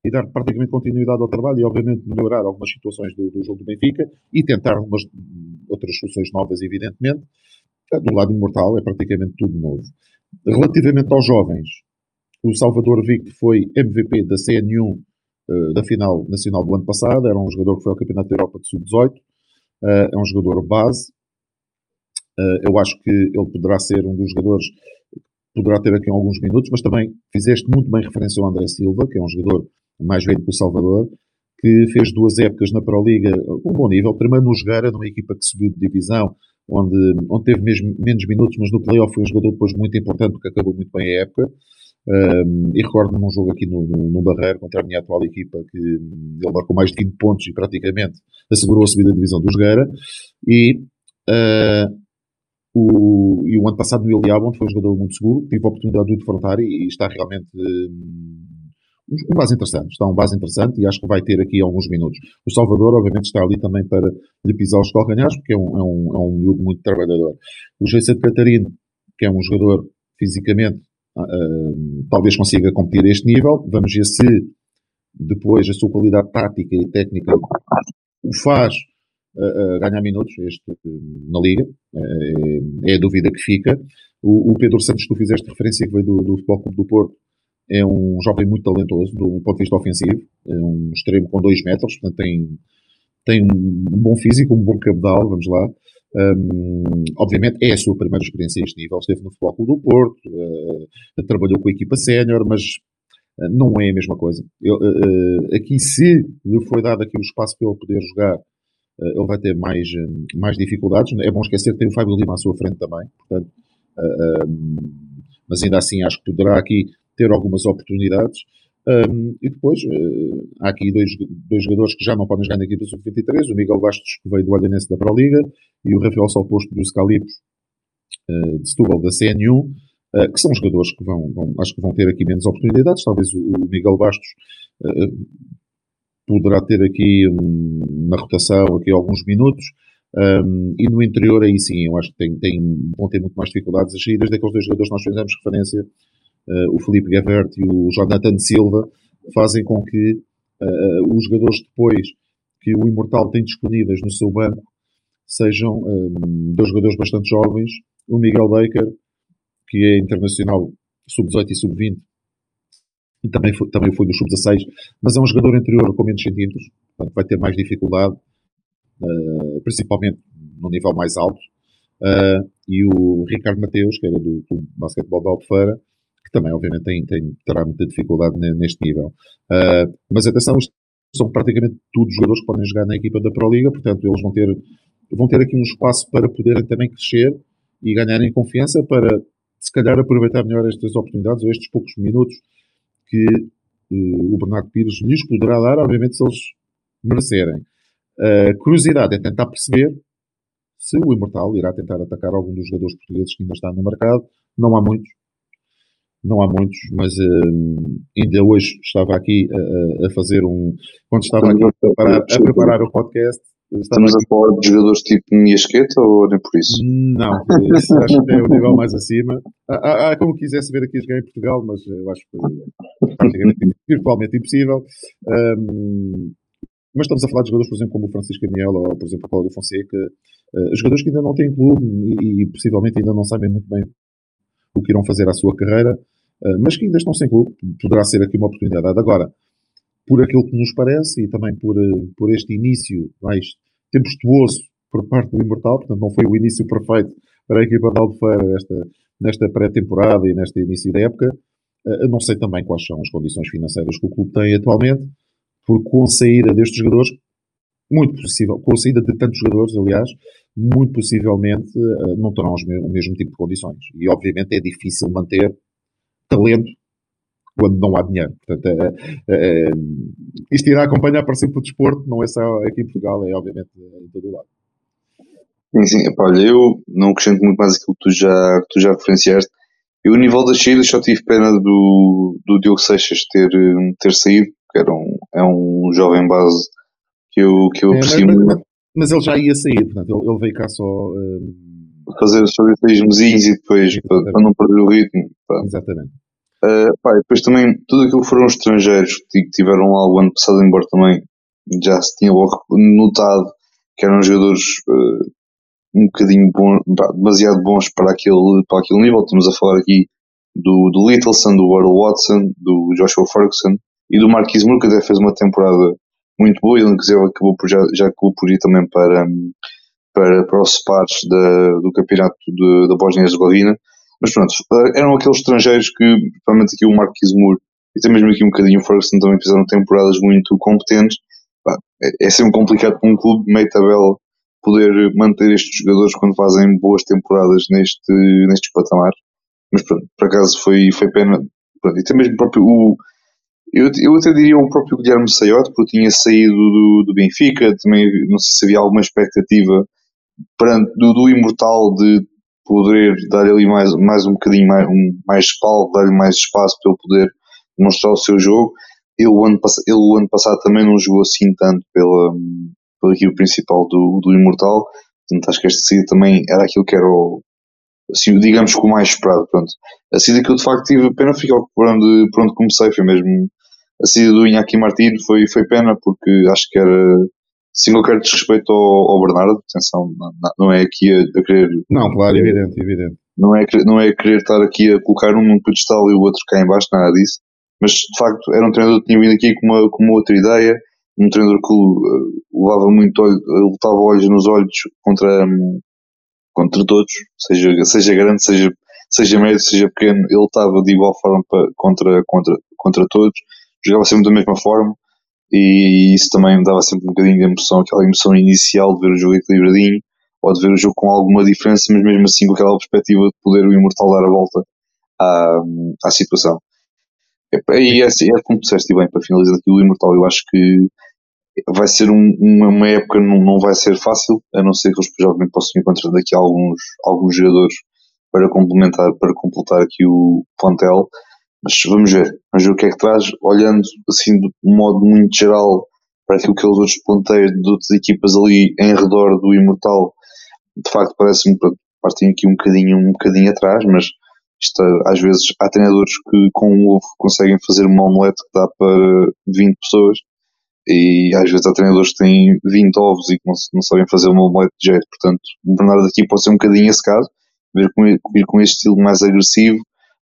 e dar praticamente continuidade ao trabalho e obviamente melhorar algumas situações do, do jogo do Benfica e tentar algumas outras soluções novas, evidentemente. Do lado imortal é praticamente tudo novo. Relativamente aos jovens, o Salvador Vic foi MVP da CN1 uh, da final nacional do ano passado, era um jogador que foi ao Campeonato da Europa de Sub-18, uh, é um jogador base. Uh, eu acho que ele poderá ser um dos jogadores poderá ter aqui alguns minutos, mas também fizeste muito bem referência ao André Silva, que é um jogador mais velho que o Salvador, que fez duas épocas na Pro Liga com um bom nível. Primeiro no Jogueira, numa equipa que subiu de divisão, onde, onde teve mesmo menos minutos, mas no playoff foi um jogador depois muito importante, porque acabou muito bem a época. Um, e recordo-me num jogo aqui no, no, no, Barreiro contra a minha atual equipa que ele marcou mais de 20 pontos e praticamente assegurou a subida da divisão do Jogueira. E, uh, o, e o ano passado no Iliab, onde foi um jogador muito seguro, tive a oportunidade de o defrontar e, e está realmente um, um base interessante. Está um base interessante e acho que vai ter aqui alguns minutos. O Salvador, obviamente, está ali também para lhe pisar os calcanhares, porque é um, é um, é um miúdo muito trabalhador. O Jason Catarino, que é um jogador fisicamente Uh, talvez consiga competir a este nível. Vamos ver se depois a sua qualidade tática e técnica o faz uh, uh, ganhar minutos este, na Liga. é a dúvida que fica. O, o, Pedro Santos, tu fizeste referência que veio do, do Futebol Clube do Porto, é um jovem muito talentoso do ponto de vista ofensivo. É um extremo com 2 metros, portanto tem, tem um bom físico, um bom cabedal, vamos lá. Um, obviamente é a sua primeira experiência a este nível. Esteve no Futebol Clube do Porto, uh, trabalhou com a equipa sénior, mas uh, não é a mesma coisa. Eu, uh, aqui, se lhe foi dado aqui o espaço para ele poder jogar, ele vai ter mais, mais dificuldades. É bom esquecer que tem o Fábio Lima à sua frente também, portanto, mas ainda assim acho que poderá aqui ter algumas oportunidades. Um, e depois uh, há aqui dois, dois jogadores que já não podem jogar na equipa sub-23, o Miguel Bastos, que veio do Olhanense da Pro Liga, e o Rafael Salposto dos Calipos, uh, de Setúbal, da CNU, uh, ah, que são jogadores que vão, vão, acho que vão ter aqui menos oportunidades. Talvez o, o Miguel Bastos poderá ter aqui um, na rotação aqui alguns minutos. Um, e no interior, aí sim, eu acho que tem, tem, vão ter muito mais dificuldades. As saídas daqueles dois jogadores que nós fizemos referência uh, o Felipe Gavert e o Jonathan Silva, fazem com que uh, os jogadores depois que o Imortal tem disponíveis no seu banco sejam um, dois jogadores bastante jovens. O Miguel Baker, que é internacional sub-18 e sub-20, e também foi, também foi do sub-16, mas é um jogador anterior com menos centímetros, portanto vai ter mais dificuldade, uh, principalmente no nível mais alto. Uh, e o Ricardo Mateus, que era do, do basquetebol da Albufeira, que também, obviamente, tem, tem, terá muita dificuldade neste nível. Uh, mas atenção, são praticamente todos jogadores que podem jogar na equipa da Pro Liga, portanto, eles vão ter, vão ter aqui um espaço para poderem também crescer e ganharem confiança para, se calhar, aproveitar melhor estas oportunidades ou estes poucos minutos que uh, o Bernardo Pires lhes poderá dar, obviamente, se eles merecerem. Uh, curiosidade é tentar perceber se o Imortal irá tentar atacar algum dos jogadores portugueses que ainda está no mercado. Não há muitos, não há muitos, mas uh, ainda hoje estava aqui a, a fazer um. Quando estava aqui a preparar, a preparar o podcast.
Estamos aqui... a falar de jogadores tipo Miasqueta ou nem por isso?
Não, esse, acho que é o nível mais acima. Há, há, como quisesse ver aqui jogar em Portugal, mas eu acho que praticamente virtualmente impossível. Um, mas estamos a falar de jogadores, por exemplo, como o Francisco Daniel ou, por exemplo, o Cláudio Fonseca, uh, jogadores que ainda não têm clube e, e, possivelmente ainda não sabem muito bem o que irão fazer à sua carreira, eh, mas que ainda estão sem clube. Poderá ser aqui uma oportunidade. Agora, por aquilo que nos parece e também por, eh, por este início mais tempestuoso por parte do Imortal, portanto, não foi o início perfeito para a equipa da Albufeira nesta, nesta pré-temporada e neste início da época. Eh, não sei também quais são as condições financeiras que o clube tem atualmente, porque com a saída destes jogadores, muito possível, com a saída de tantos jogadores, aliás, muito possivelmente não terão o mesmo tipo de condições. E obviamente é difícil manter talento quando não há dinheiro. Portanto, é, é, é isto irá acompanhar para sempre o desporto, não é só aqui em Portugal, é obviamente em todo o lado.
Sim, sim. Epá, olha, eu não acrescento muito mais aquilo que tu já, que tu já referenciaste. Eu, o nível das saídas, só tive pena do, do Diogo Seixas ter, ter saído, que era um, é um jovem base que eu, que eu é, aprecio
mas, muito. Mas, ele já ia sair, portanto, ele, ele veio cá só. Um...
Fazer os seus mesinhos e depois, para, para, não perder o ritmo.
Pá. Exatamente.
Uh, pá, depois também, tudo aquilo que foram estrangeiros que tiveram lá o ano passado, embora também já se tinha logo notado que eram jogadores uh, um bocadinho bom, demasiado bons para aquele, para aquele nível. Estamos a falar aqui do, do Littleson, do Earl Watson, do Joshua Ferguson e do Marquis Moore, que até fez uma temporada muito boa e inclusive acabou por, já, já acabou por ir também para, para, para os pares da, do campeonato de, da Bósnia-Herzegovina. Mas pronto, eram aqueles estrangeiros que, principalmente aqui o Marquis Moore e até mesmo aqui um bocadinho o Ferguson também fizeram temporadas muito competentes. É, é sempre complicado para um clube meio tabela poder manter estes jogadores quando fazem boas temporadas neste, nestes patamares. Mas pronto, por acaso foi, foi pena. Pronto, e até mesmo próprio o, eu, eu até diria o próprio Guilherme Saiote, porque tinha saído do, do Benfica, também não sei se havia alguma expectativa perante, do, do Imortal de poder dar ali mais, mais um bocadinho mais, um, mais espalho, dar-lhe mais espaço para ele poder mostrar o seu jogo. Ele o ano, ele, o ano passado também não jogou assim tanto pela, pela equipe principal do, do Imortal, portanto acho que este saída também era aquilo que era o, assim, digamos que o mais esperado, pronto. A saída que eu de facto tive pena ficar por onde, por onde comecei, foi mesmo a saída do Inaki Martins foi, foi pena porque acho que era sem qualquer desrespeito ao, ao Bernardo, atenção, não, não é aqui a, a, querer.
Não, claro, evidente, evidente.
Não é, não é querer estar aqui a colocar um num pedestal e o outro cá em baixo, nada disso. Mas de facto era um treinador que tinha vindo aqui com uma, com uma outra ideia, um treinador que uh, levava muito olho, lutava olhos nos olhos contra, um, contra todos, seja, seja grande, seja, seja médio, seja pequeno, ele estava de igual forma para, contra, contra, contra todos jogava sempre da mesma forma e isso também me dava sempre um bocadinho de emoção, aquela emoção inicial de ver o jogo equilibradinho ou de ver o jogo com alguma diferença, mas mesmo assim com aquela perspectiva de poder o Imortal dar a volta à, à situação. E é, é como disseste bem, para finalizar aqui o Imortal, eu acho que vai ser um, uma, uma, época, não, não vai ser fácil, a não ser que eles provavelmente possam encontrar daqui alguns, alguns jogadores para complementar, para completar aqui o plantel mas vamos ver, vamos ver o que é que traz, olhando assim de um modo muito geral para aquilo que eles outros ponteiros de outras equipas ali em redor do Imortal, de facto parece-me que partem aqui um bocadinho, um bocadinho atrás, mas isto, às vezes há treinadores que com um ovo conseguem fazer uma omelete que dá para 20 pessoas e às vezes há treinadores que têm 20 ovos e que não, não sabem fazer uma omelete de jeito, portanto o Bernardo aqui pode ser um bocadinho esse caso, vir com, vir com este estilo mais agressivo,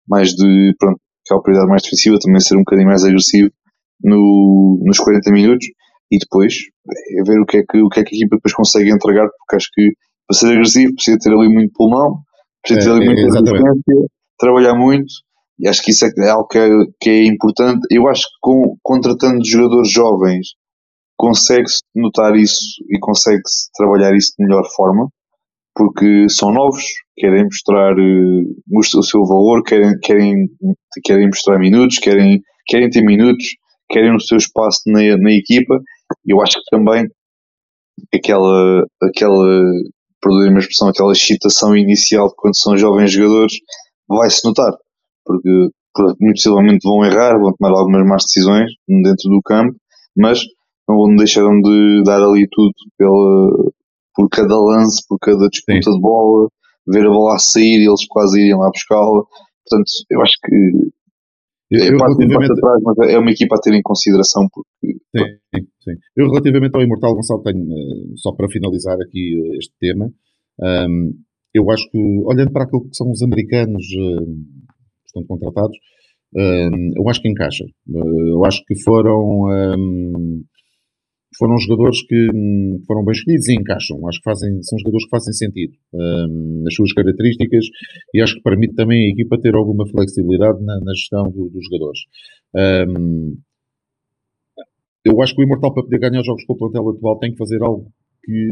mais de, pronto, aquela prioridade mais defensiva, também ser um bocadinho mais agressivo no, nos 40 minutos. E depois é ver o que, é que, o que é que a equipa depois consegue entregar, porque acho que para ser agressivo precisa ter ali muito pulmão, precisa ter ali é, muita resistência, trabalhar muito. E acho que isso é, é algo que é, que é importante. Eu acho que com, contratando jogadores jovens consegue-se notar isso e consegue-se trabalhar isso de melhor forma porque são novos, querem mostrar uh, o seu valor, querem, querem, querem mostrar minutos, querem, querem ter minutos, querem o seu espaço na, na equipa. Eu acho que também aquela, aquela, perdoem a expressão, aquela excitação inicial quando são jovens jogadores vai-se notar, porque muito possivelmente vão errar, vão tomar algumas más decisões dentro do campo, mas não deixaram de dar ali tudo pela, por cada lance, por cada disputa Sim. de bola, ver a bola a sair e eles quase irem lá buscá-la. Portanto, eu acho que eu, é, parte relativamente... atrás, mas é uma equipa a ter em consideração. Porque...
Sim, sim. Eu, relativamente ao Imortal Gonçalo, tenho, uh, só para finalizar aqui uh, este tema, um, ehm, eu acho que, olhando para aquilo que são os americanos uh, que estão contratados, ehm, eu acho que encaixa. eu acho que foram. Foram jogadores que hum, foram bem escolhidos e encaixam. Acho que fazem, são jogadores que fazem sentido um, nas suas características e acho que permite também a equipa ter alguma flexibilidade na, na gestão do, dos jogadores. Um, eu acho que o Imortal, para poder ganhar jogos com o plantel atual, tem que fazer algo que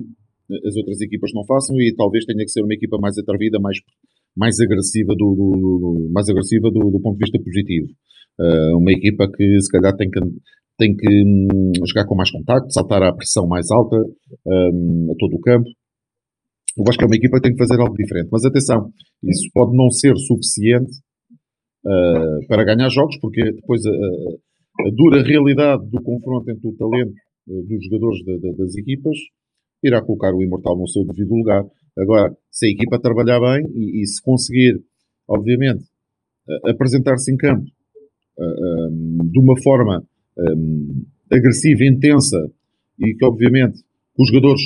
as outras equipas não façam e talvez tenha que ser uma equipa mais atrevida, mais, mais agressiva, do, do, do mais agressiva do, do, ponto de vista positivo. Uh, uma equipa que se calhar tem que tem que hum, jogar com mais contacto, saltar à pressão mais alta hum, a todo o campo. Eu acho que é uma equipa que tem que fazer algo diferente. Mas atenção, isso pode não ser suficiente uh, para ganhar jogos, porque depois a, a, dura realidade do confronto entre o talento uh, dos jogadores de, de, das equipas irá colocar o Imortal no seu devido lugar. Agora, se a equipa trabalhar bem e, e se conseguir, obviamente, uh, apresentar-se em campo um, de uma forma um, agressiva, intensa e que, obviamente, os jogadores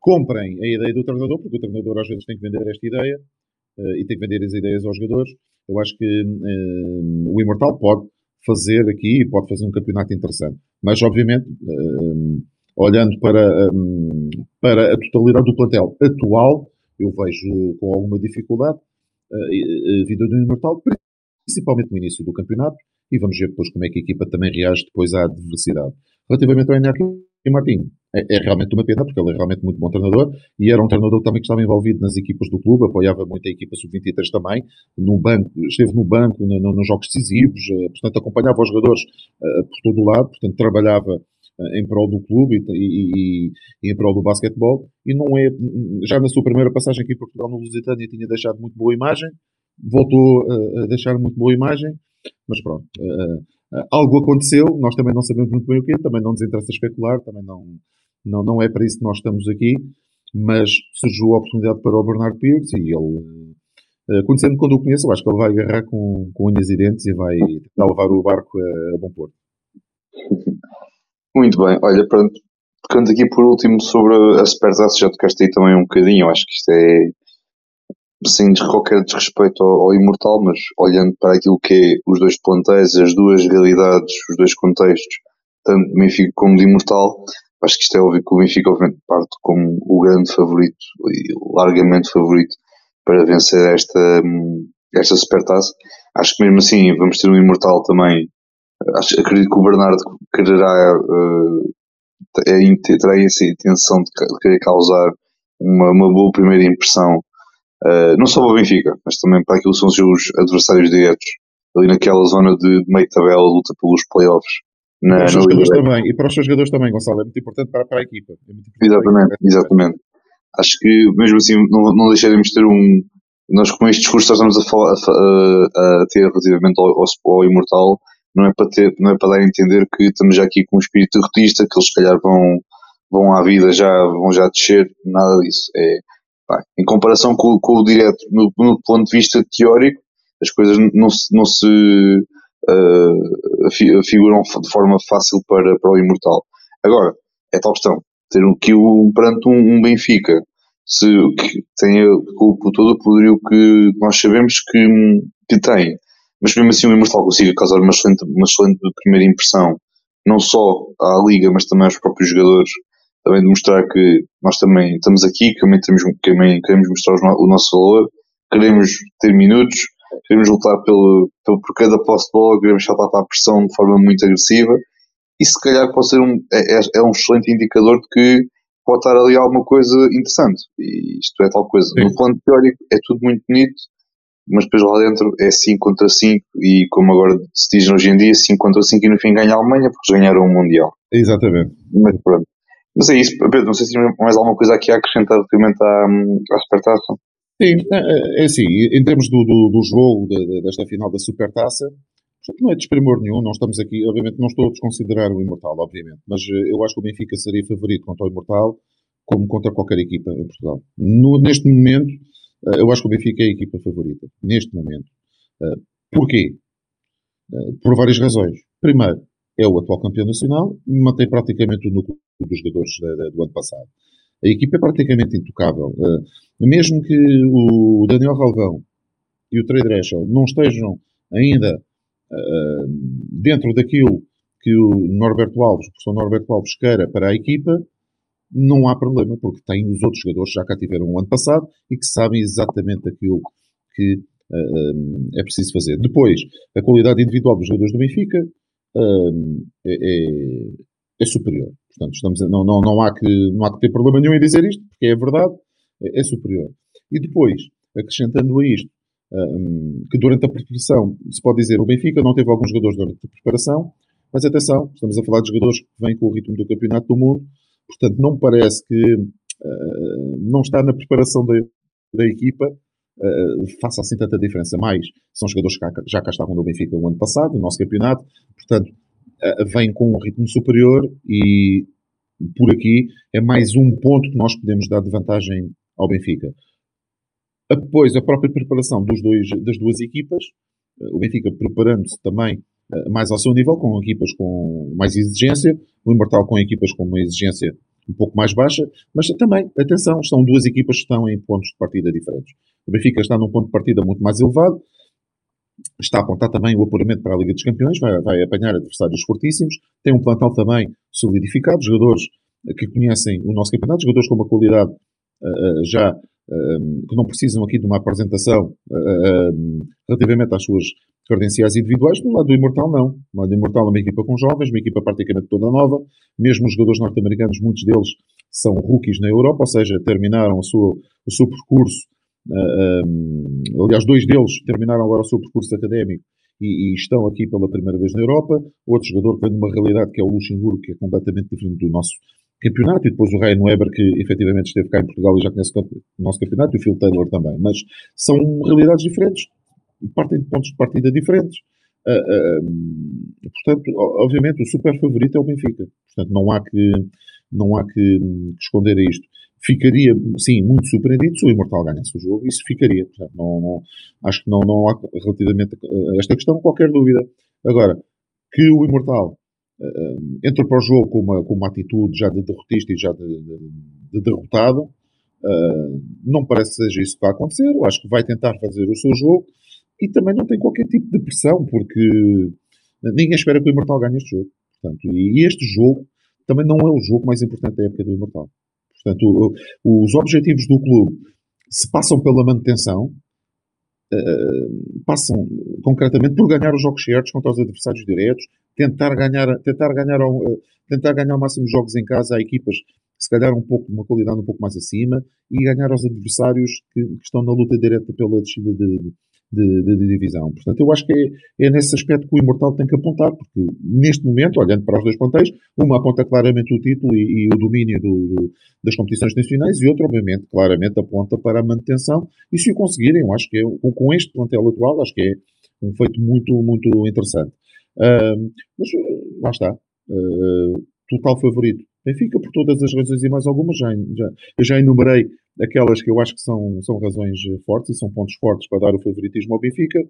comprem a ideia do treinador, porque o treinador às vezes tem que vender esta ideia uh, e tem que vender as ideias aos jogadores. eu acho que uh, o Imortal pode fazer aqui, pode fazer um campeonato interessante. Mas, obviamente, uh, olhando para, um, para a totalidade do plantel atual, eu vejo com alguma dificuldade a vida do Imortal, principalmente no início do campeonato, e vamos ver depois como é que a equipa também reage depois à adversidade. Relativamente ao Enrique Martins, é, é, realmente uma pena, porque ele é realmente muito bom treinador, e era um treinador também que estava envolvido nas equipas do clube, apoiava muito a equipa sub-23 também, no banco, esteve no banco, no, no, nos jogos decisivos, eh, portanto acompanhava os jogadores uh, por todo o lado, portanto trabalhava uh, em prol do clube e, e, e, em prol do basquetebol, e não é, já na sua primeira passagem aqui em Portugal no Lusitânia tinha deixado muito boa imagem, voltou a deixar muito boa imagem, mas pronto, algo aconteceu, nós também não sabemos muito bem o quê, também não nos interessa especular, também não não, não é para isso que nós estamos aqui, mas surgiu a oportunidade para o Bernard Pierce e ele, eh, conhecendo quando o conheço, eu acho que ele vai agarrar com, com unhas e dentes e vai tentar levar o barco a, a bom porto.
Muito bem, olha, pronto, tocando aqui por último sobre a Supertaça, já tocaste aí também um bocadinho, eu acho que isto é sem qualquer desrespeito ao, ao, imortal, mas olhando para aquilo que é os dois plantéis, as duas realidades, os dois contextos, tanto de Benfica como de imortal, Acho que isto é óbvio que o Benfica, obviamente, parte como o grande favorito e largamente favorito para vencer esta, esta supertaça. Acho que mesmo assim vamos ter um imortal também. Acho, acredito que o Bernardo quererá, uh, terá essa intenção de querer causar uma, uma boa primeira impressão, uh, não só para o Benfica, mas também para aquilo que são os seus adversários diretos, ali naquela zona de meio tabela, luta pelos playoffs.
Na, para os seus jogadores também, e para os seus jogadores também, Gonçalo, é muito importante para, para a equipa.
É exatamente, exatamente. Acho que mesmo assim não, não deixaremos ter um. Nós com este discurso estamos a, falar, a, a, ter relativamente ao, ao, ao, Imortal, não é, para ter, não é para dar a entender que estamos já aqui com um espírito derrotista, que eles se calhar vão, vão à vida já, vão já descer, nada disso. É, pá, em comparação com, com o direto, no, no ponto de vista teórico, as coisas não se, não se uh, figuram de forma fácil para, para o Imortal. Agora, é tal questão, ter um, perante um, um Benfica, se que tem com todo o poderio que nós sabemos que, que tem, mas mesmo assim o Imortal consiga causar uma excelente, uma excelente primeira impressão, não só à Liga, mas também aos próprios jogadores, também demonstrar que nós também estamos aqui, que também, temos, que também queremos mostrar o nosso valor, queremos ter minutos, queremos lutar pelo, pelo, por cada posse de bola, queremos saltar para a pressão de forma muito agressiva e se calhar pode ser um, é, é, é um excelente indicador de que pode estar ali alguma coisa interessante. E isto é tal coisa. Sim. No plano teórico é tudo muito bonito, mas depois lá dentro é 5 contra 5 e como agora se diz hoje em dia, 5 contra 5 e no fim ganha a Alemanha porque eles ganharam o Mundial.
Exatamente.
Mas pronto. Mas é isso, Pedro, não sei se tem mais alguma coisa aqui a acrescentar relativamente à, à Supertaça.
Sim, é, é, é assim, em termos do, do, do jogo de, desta final da Supertaça, não é desprimor nenhum, não estamos aqui, obviamente não estou a desconsiderar o Imortal, obviamente, mas eh, eu acho que o Benfica seria favorito contra o Imortal como contra qualquer equipa em Portugal. No, neste momento, eh, eu acho que o Benfica é a equipa favorita, neste momento. Eh, porquê? Por várias razões. Primeiro, é o atual campeão nacional, mantém praticamente o núcleo dos jogadores do ano passado. A equipa é praticamente intocável. Uh, mesmo que o Daniel Ralvão e o Trey Dreschel não estejam ainda uh, dentro daquilo que o Norberto Alves, o professor Norberto Alves queira para a equipa, não há problema, porque tem os outros jogadores que já cá tiveram o ano passado e que sabem exatamente aquilo que uh, é preciso fazer. Depois, a qualidade individual dos jogadores do Benfica é, é, é, superior. Portanto, estamos a, não, não, não, há que, não há que ter problema nenhum em dizer isto, porque é verdade, é, é superior. E depois, acrescentando a isto, um, que durante a preparação, se pode dizer, o Benfica não teve alguns jogadores durante a preparação, mas atenção, estamos a falar de jogadores que vêm com o ritmo do Campeonato do Mundo, portanto, não parece que uh, não está na preparação da, da equipa uh, faça assim tanta diferença. Mais, são jogadores que já, cá estavam no Benfica o ano passado, no nosso campeonato, portanto, uh, vêm com um ritmo superior e por aqui é mais um ponto que nós podemos dar de vantagem ao Benfica. Depois, a própria preparação dos dois, das duas equipas, eh, o Benfica preparando-se também eh, mais ao seu nível, com equipas com mais exigência, o Imortal com equipas com uma exigência um pouco mais baixa, mas também, atenção, são duas equipas que estão em pontos de partida diferentes. O Benfica está num ponto de partida muito mais elevado, está a apontar também o apuramento para a Liga dos Campeões, vai, vai apanhar adversários fortíssimos, tem um plantel também solidificado, jogadores que conhecem o nosso campeonato, jogadores com uma qualidade uh, já que não precisam aqui de uma apresentação relativamente às suas credenciais individuais. Do lado do Imortal, não. Do lado do Imortal é uma equipa com jovens, uma equipa praticamente toda nova. Mesmo os jogadores norte-americanos, muitos deles são rookies na Europa, ou seja, terminaram sua, o seu percurso. Uh, um, aliás, dois deles terminaram agora o seu percurso académico e, e, estão aqui pela primeira vez na Europa. Outro jogador que vem de uma realidade que é o Luxemburgo, que é completamente diferente do nosso campeonato, e depois o Ryan Weber, que efetivamente esteve cá em Portugal e já conhece o nosso campeonato, e o Phil Taylor também. Mas são realidades diferentes, partem de pontos de partida diferentes. Uh, uh, portanto, obviamente, o super favorito é o Benfica. Portanto, não há que, não há que, que esconder a isto. Ficaria, sim, muito surpreendido se o Imortal ganhasse o jogo. Isso ficaria. Portanto, não, não, acho que não, não há, relativamente a esta questão, qualquer dúvida. Agora, que o Imortal uh, para o jogo com uma, com uma atitude já de derrotista e já de, de, de derrotado, uh, não parece que seja isso que vai acontecer. Eu acho que vai tentar fazer o seu jogo e também não tem qualquer tipo de pressão, porque ninguém espera que o Imortal ganhe este jogo. Portanto, e este jogo também não é o jogo mais importante da época do Imortal. Portanto, o, os objetivos do clube se passam pela manutenção, uh, passam concretamente por ganhar os jogos certos contra os adversários diretos, tentar ganhar, tentar ganhar, uh, tentar ganhar o máximo de jogos em casa a equipas se calhar um pouco, uma qualidade um pouco mais acima e ganhar aos adversários que, que estão na luta direta pela descida de, de, de, de, divisão. Portanto, eu acho que é, é, nesse aspecto que o Imortal tem que apontar, porque neste momento, olhando para os dois ponteiros, uma aponta claramente o título e, e o domínio do, do, das competições nacionais e outra, obviamente, claramente aponta para a manutenção. E se o conseguirem, eu acho que é, com, este plantel atual, acho que é um feito muito, muito interessante. Uh, mas lá está. Uh, total favorito. Benfica, por todas as razões e mais algumas, já, já, eu já enumerei aquelas que eu acho que são, são razões eh, fortes e são pontos fortes para dar o favoritismo ao Benfica.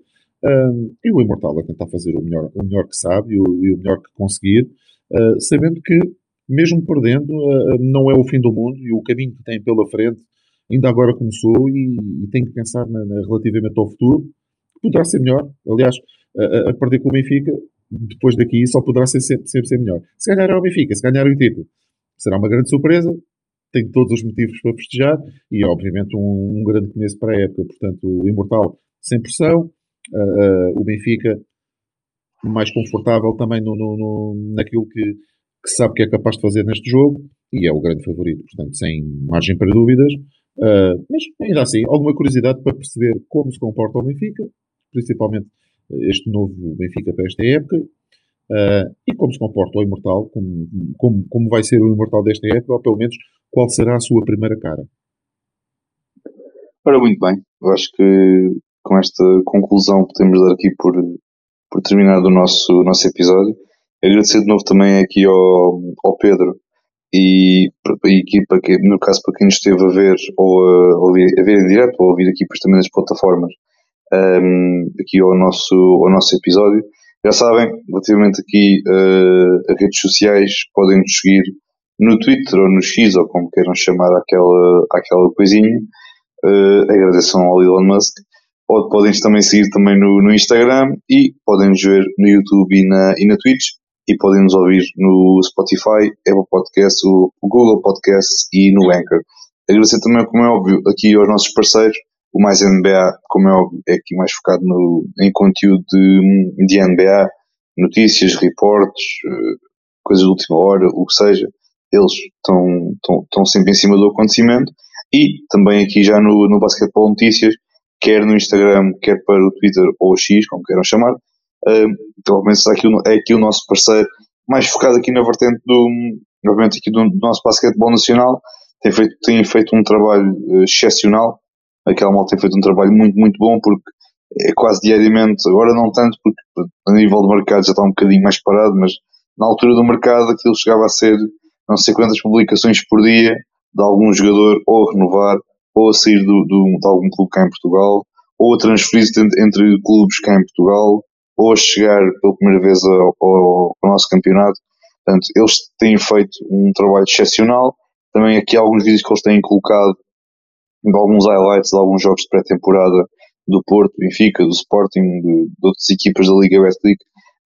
Um, e o Imortal a tentar fazer o melhor, o melhor que sabe e o, e o melhor que conseguir, uh, sabendo que, mesmo perdendo, uh, não é o fim do mundo e o caminho que tem pela frente ainda agora começou e, e tem que pensar na, na, relativamente ao futuro, que poderá ser melhor. Aliás, a, a perder com o Benfica, depois daqui, só poderá ser sempre, sempre ser melhor. Se ganhar o Benfica, se ganhar o título, será uma grande surpresa, tem todos os motivos para festejar e, obviamente, um, um grande começo para a época. Portanto, o Imortal sem pressão, uh, uh, o Benfica mais confortável também no, no, no, naquilo que, que sabe que é capaz de fazer neste jogo e é o grande favorito, portanto, sem margem para dúvidas. Uh, mas ainda assim, alguma curiosidade para perceber como se comporta o Benfica, principalmente este novo Benfica para esta época, uh, e como se comporta o Imortal, como, como, como vai ser o Imortal desta época, ou pelo menos qual será a sua primeira cara?
Ora, muito bem. Eu acho que com esta conclusão podemos dar aqui por, por terminado o nosso, nosso episódio. Agradecer de novo também aqui ao, ao Pedro e a equipa, que, no caso para quem nos esteve a ver ou a, ouvir, a ver em direto ou a ouvir aqui também nas plataformas, um, aqui ao nosso, ao nosso episódio. Já sabem, relativamente aqui uh, a redes sociais, podem nos seguir no Twitter ou no X, ou como queiram chamar aquela, aquela coisinha. Uh, agradeçam ao Elon Musk. Ou podem também seguir também no, no Instagram e podem nos ver no YouTube e na, e na Twitch e podem nos ouvir no Spotify, Apple Podcasts, o, Google Podcasts e no Anchor. Agradecer também, como é óbvio, aqui aos nossos parceiros, o Mais NBA, como é óbvio, é aqui mais focado no, em conteúdo de, de NBA, notícias, reportes, eh, coisas de última hora, o que seja eles estão, estão, estão sempre em cima do acontecimento e também aqui já no, no Basquetebol Notícias, quer no Instagram, quer para o Twitter ou o X, como queiram chamar. Uh, então, aqui, é aqui o nosso parceiro, mais focado aqui na vertente do, obviamente, aqui do, do nosso basquetebol nacional. Tem feito, tem feito um trabalho uh, excepcional. Aquela malta tem feito um trabalho muito, muito bom, porque é quase diariamente, agora não tanto, porque a nível de mercado já está um bocadinho mais parado, mas na altura do mercado aquilo chegava a ser não sei quantas publicações por dia de algum jogador ou a renovar, ou a sair do, do, de algum clube cá em Portugal, ou a transferir-se entre clubes cá em Portugal, ou a chegar pela primeira vez ao, ao, ao, nosso campeonato. Portanto, eles têm feito um trabalho excepcional. Também aqui há alguns vídeos que eles têm colocado de alguns highlights de alguns jogos de pré-temporada do Porto, do Benfica, do Sporting, de, de outras equipas da Liga Betclic,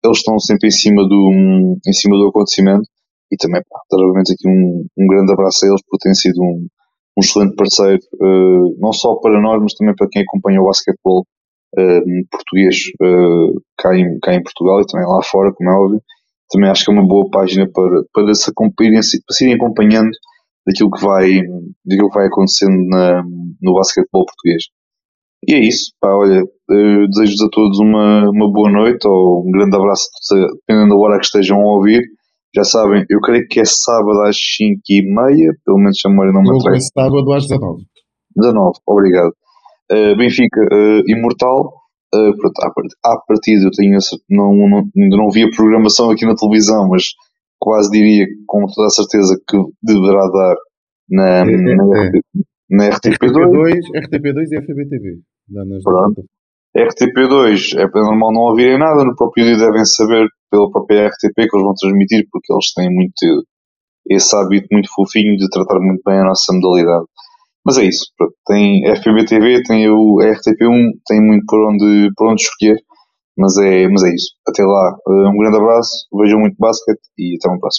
eles estão sempre em cima do, em cima do acontecimento e também, pá, obviamente aqui um, um grande abraço a eles por terem sido um, um excelente parceiro, uh, não só para nós, mas também para quem acompanha o basquetebol uh, português uh, cá, em, cá em Portugal e também lá fora, como é óbvio. Também acho que é uma boa página para, para, se, para se irem acompanhando daquilo que vai, daquilo que vai acontecendo na, no basquetebol português. E é isso, pá, olha, desejo-vos a todos uma, uma boa noite ou um grande abraço, dependendo da hora que estejam a ouvir. Já sabem, eu creio que é sábado às 5 e meia, pelo menos a memória não me atrai.
sábado às 19.
19, obrigado. Uh, Benfica, uh, Imortal. Uh, pronto, à partida eu tenho essa, não, não, ainda não vi a programação aqui na televisão, mas quase diria com toda a certeza que deverá dar na, é, é, na, é. na RTP2.
RTP2 e FBTV.
Pronto. RTP2 é normal não ouvirem nada, no próprio dia devem saber pela própria RTP que eles vão transmitir, porque eles têm muito esse hábito muito fofinho de tratar muito bem a nossa modalidade. Mas é isso, tem FBTV, tem o RTP1, tem muito por onde, por onde escolher, mas é, mas é isso. Até lá, um grande abraço, vejam muito basquete e até uma próxima.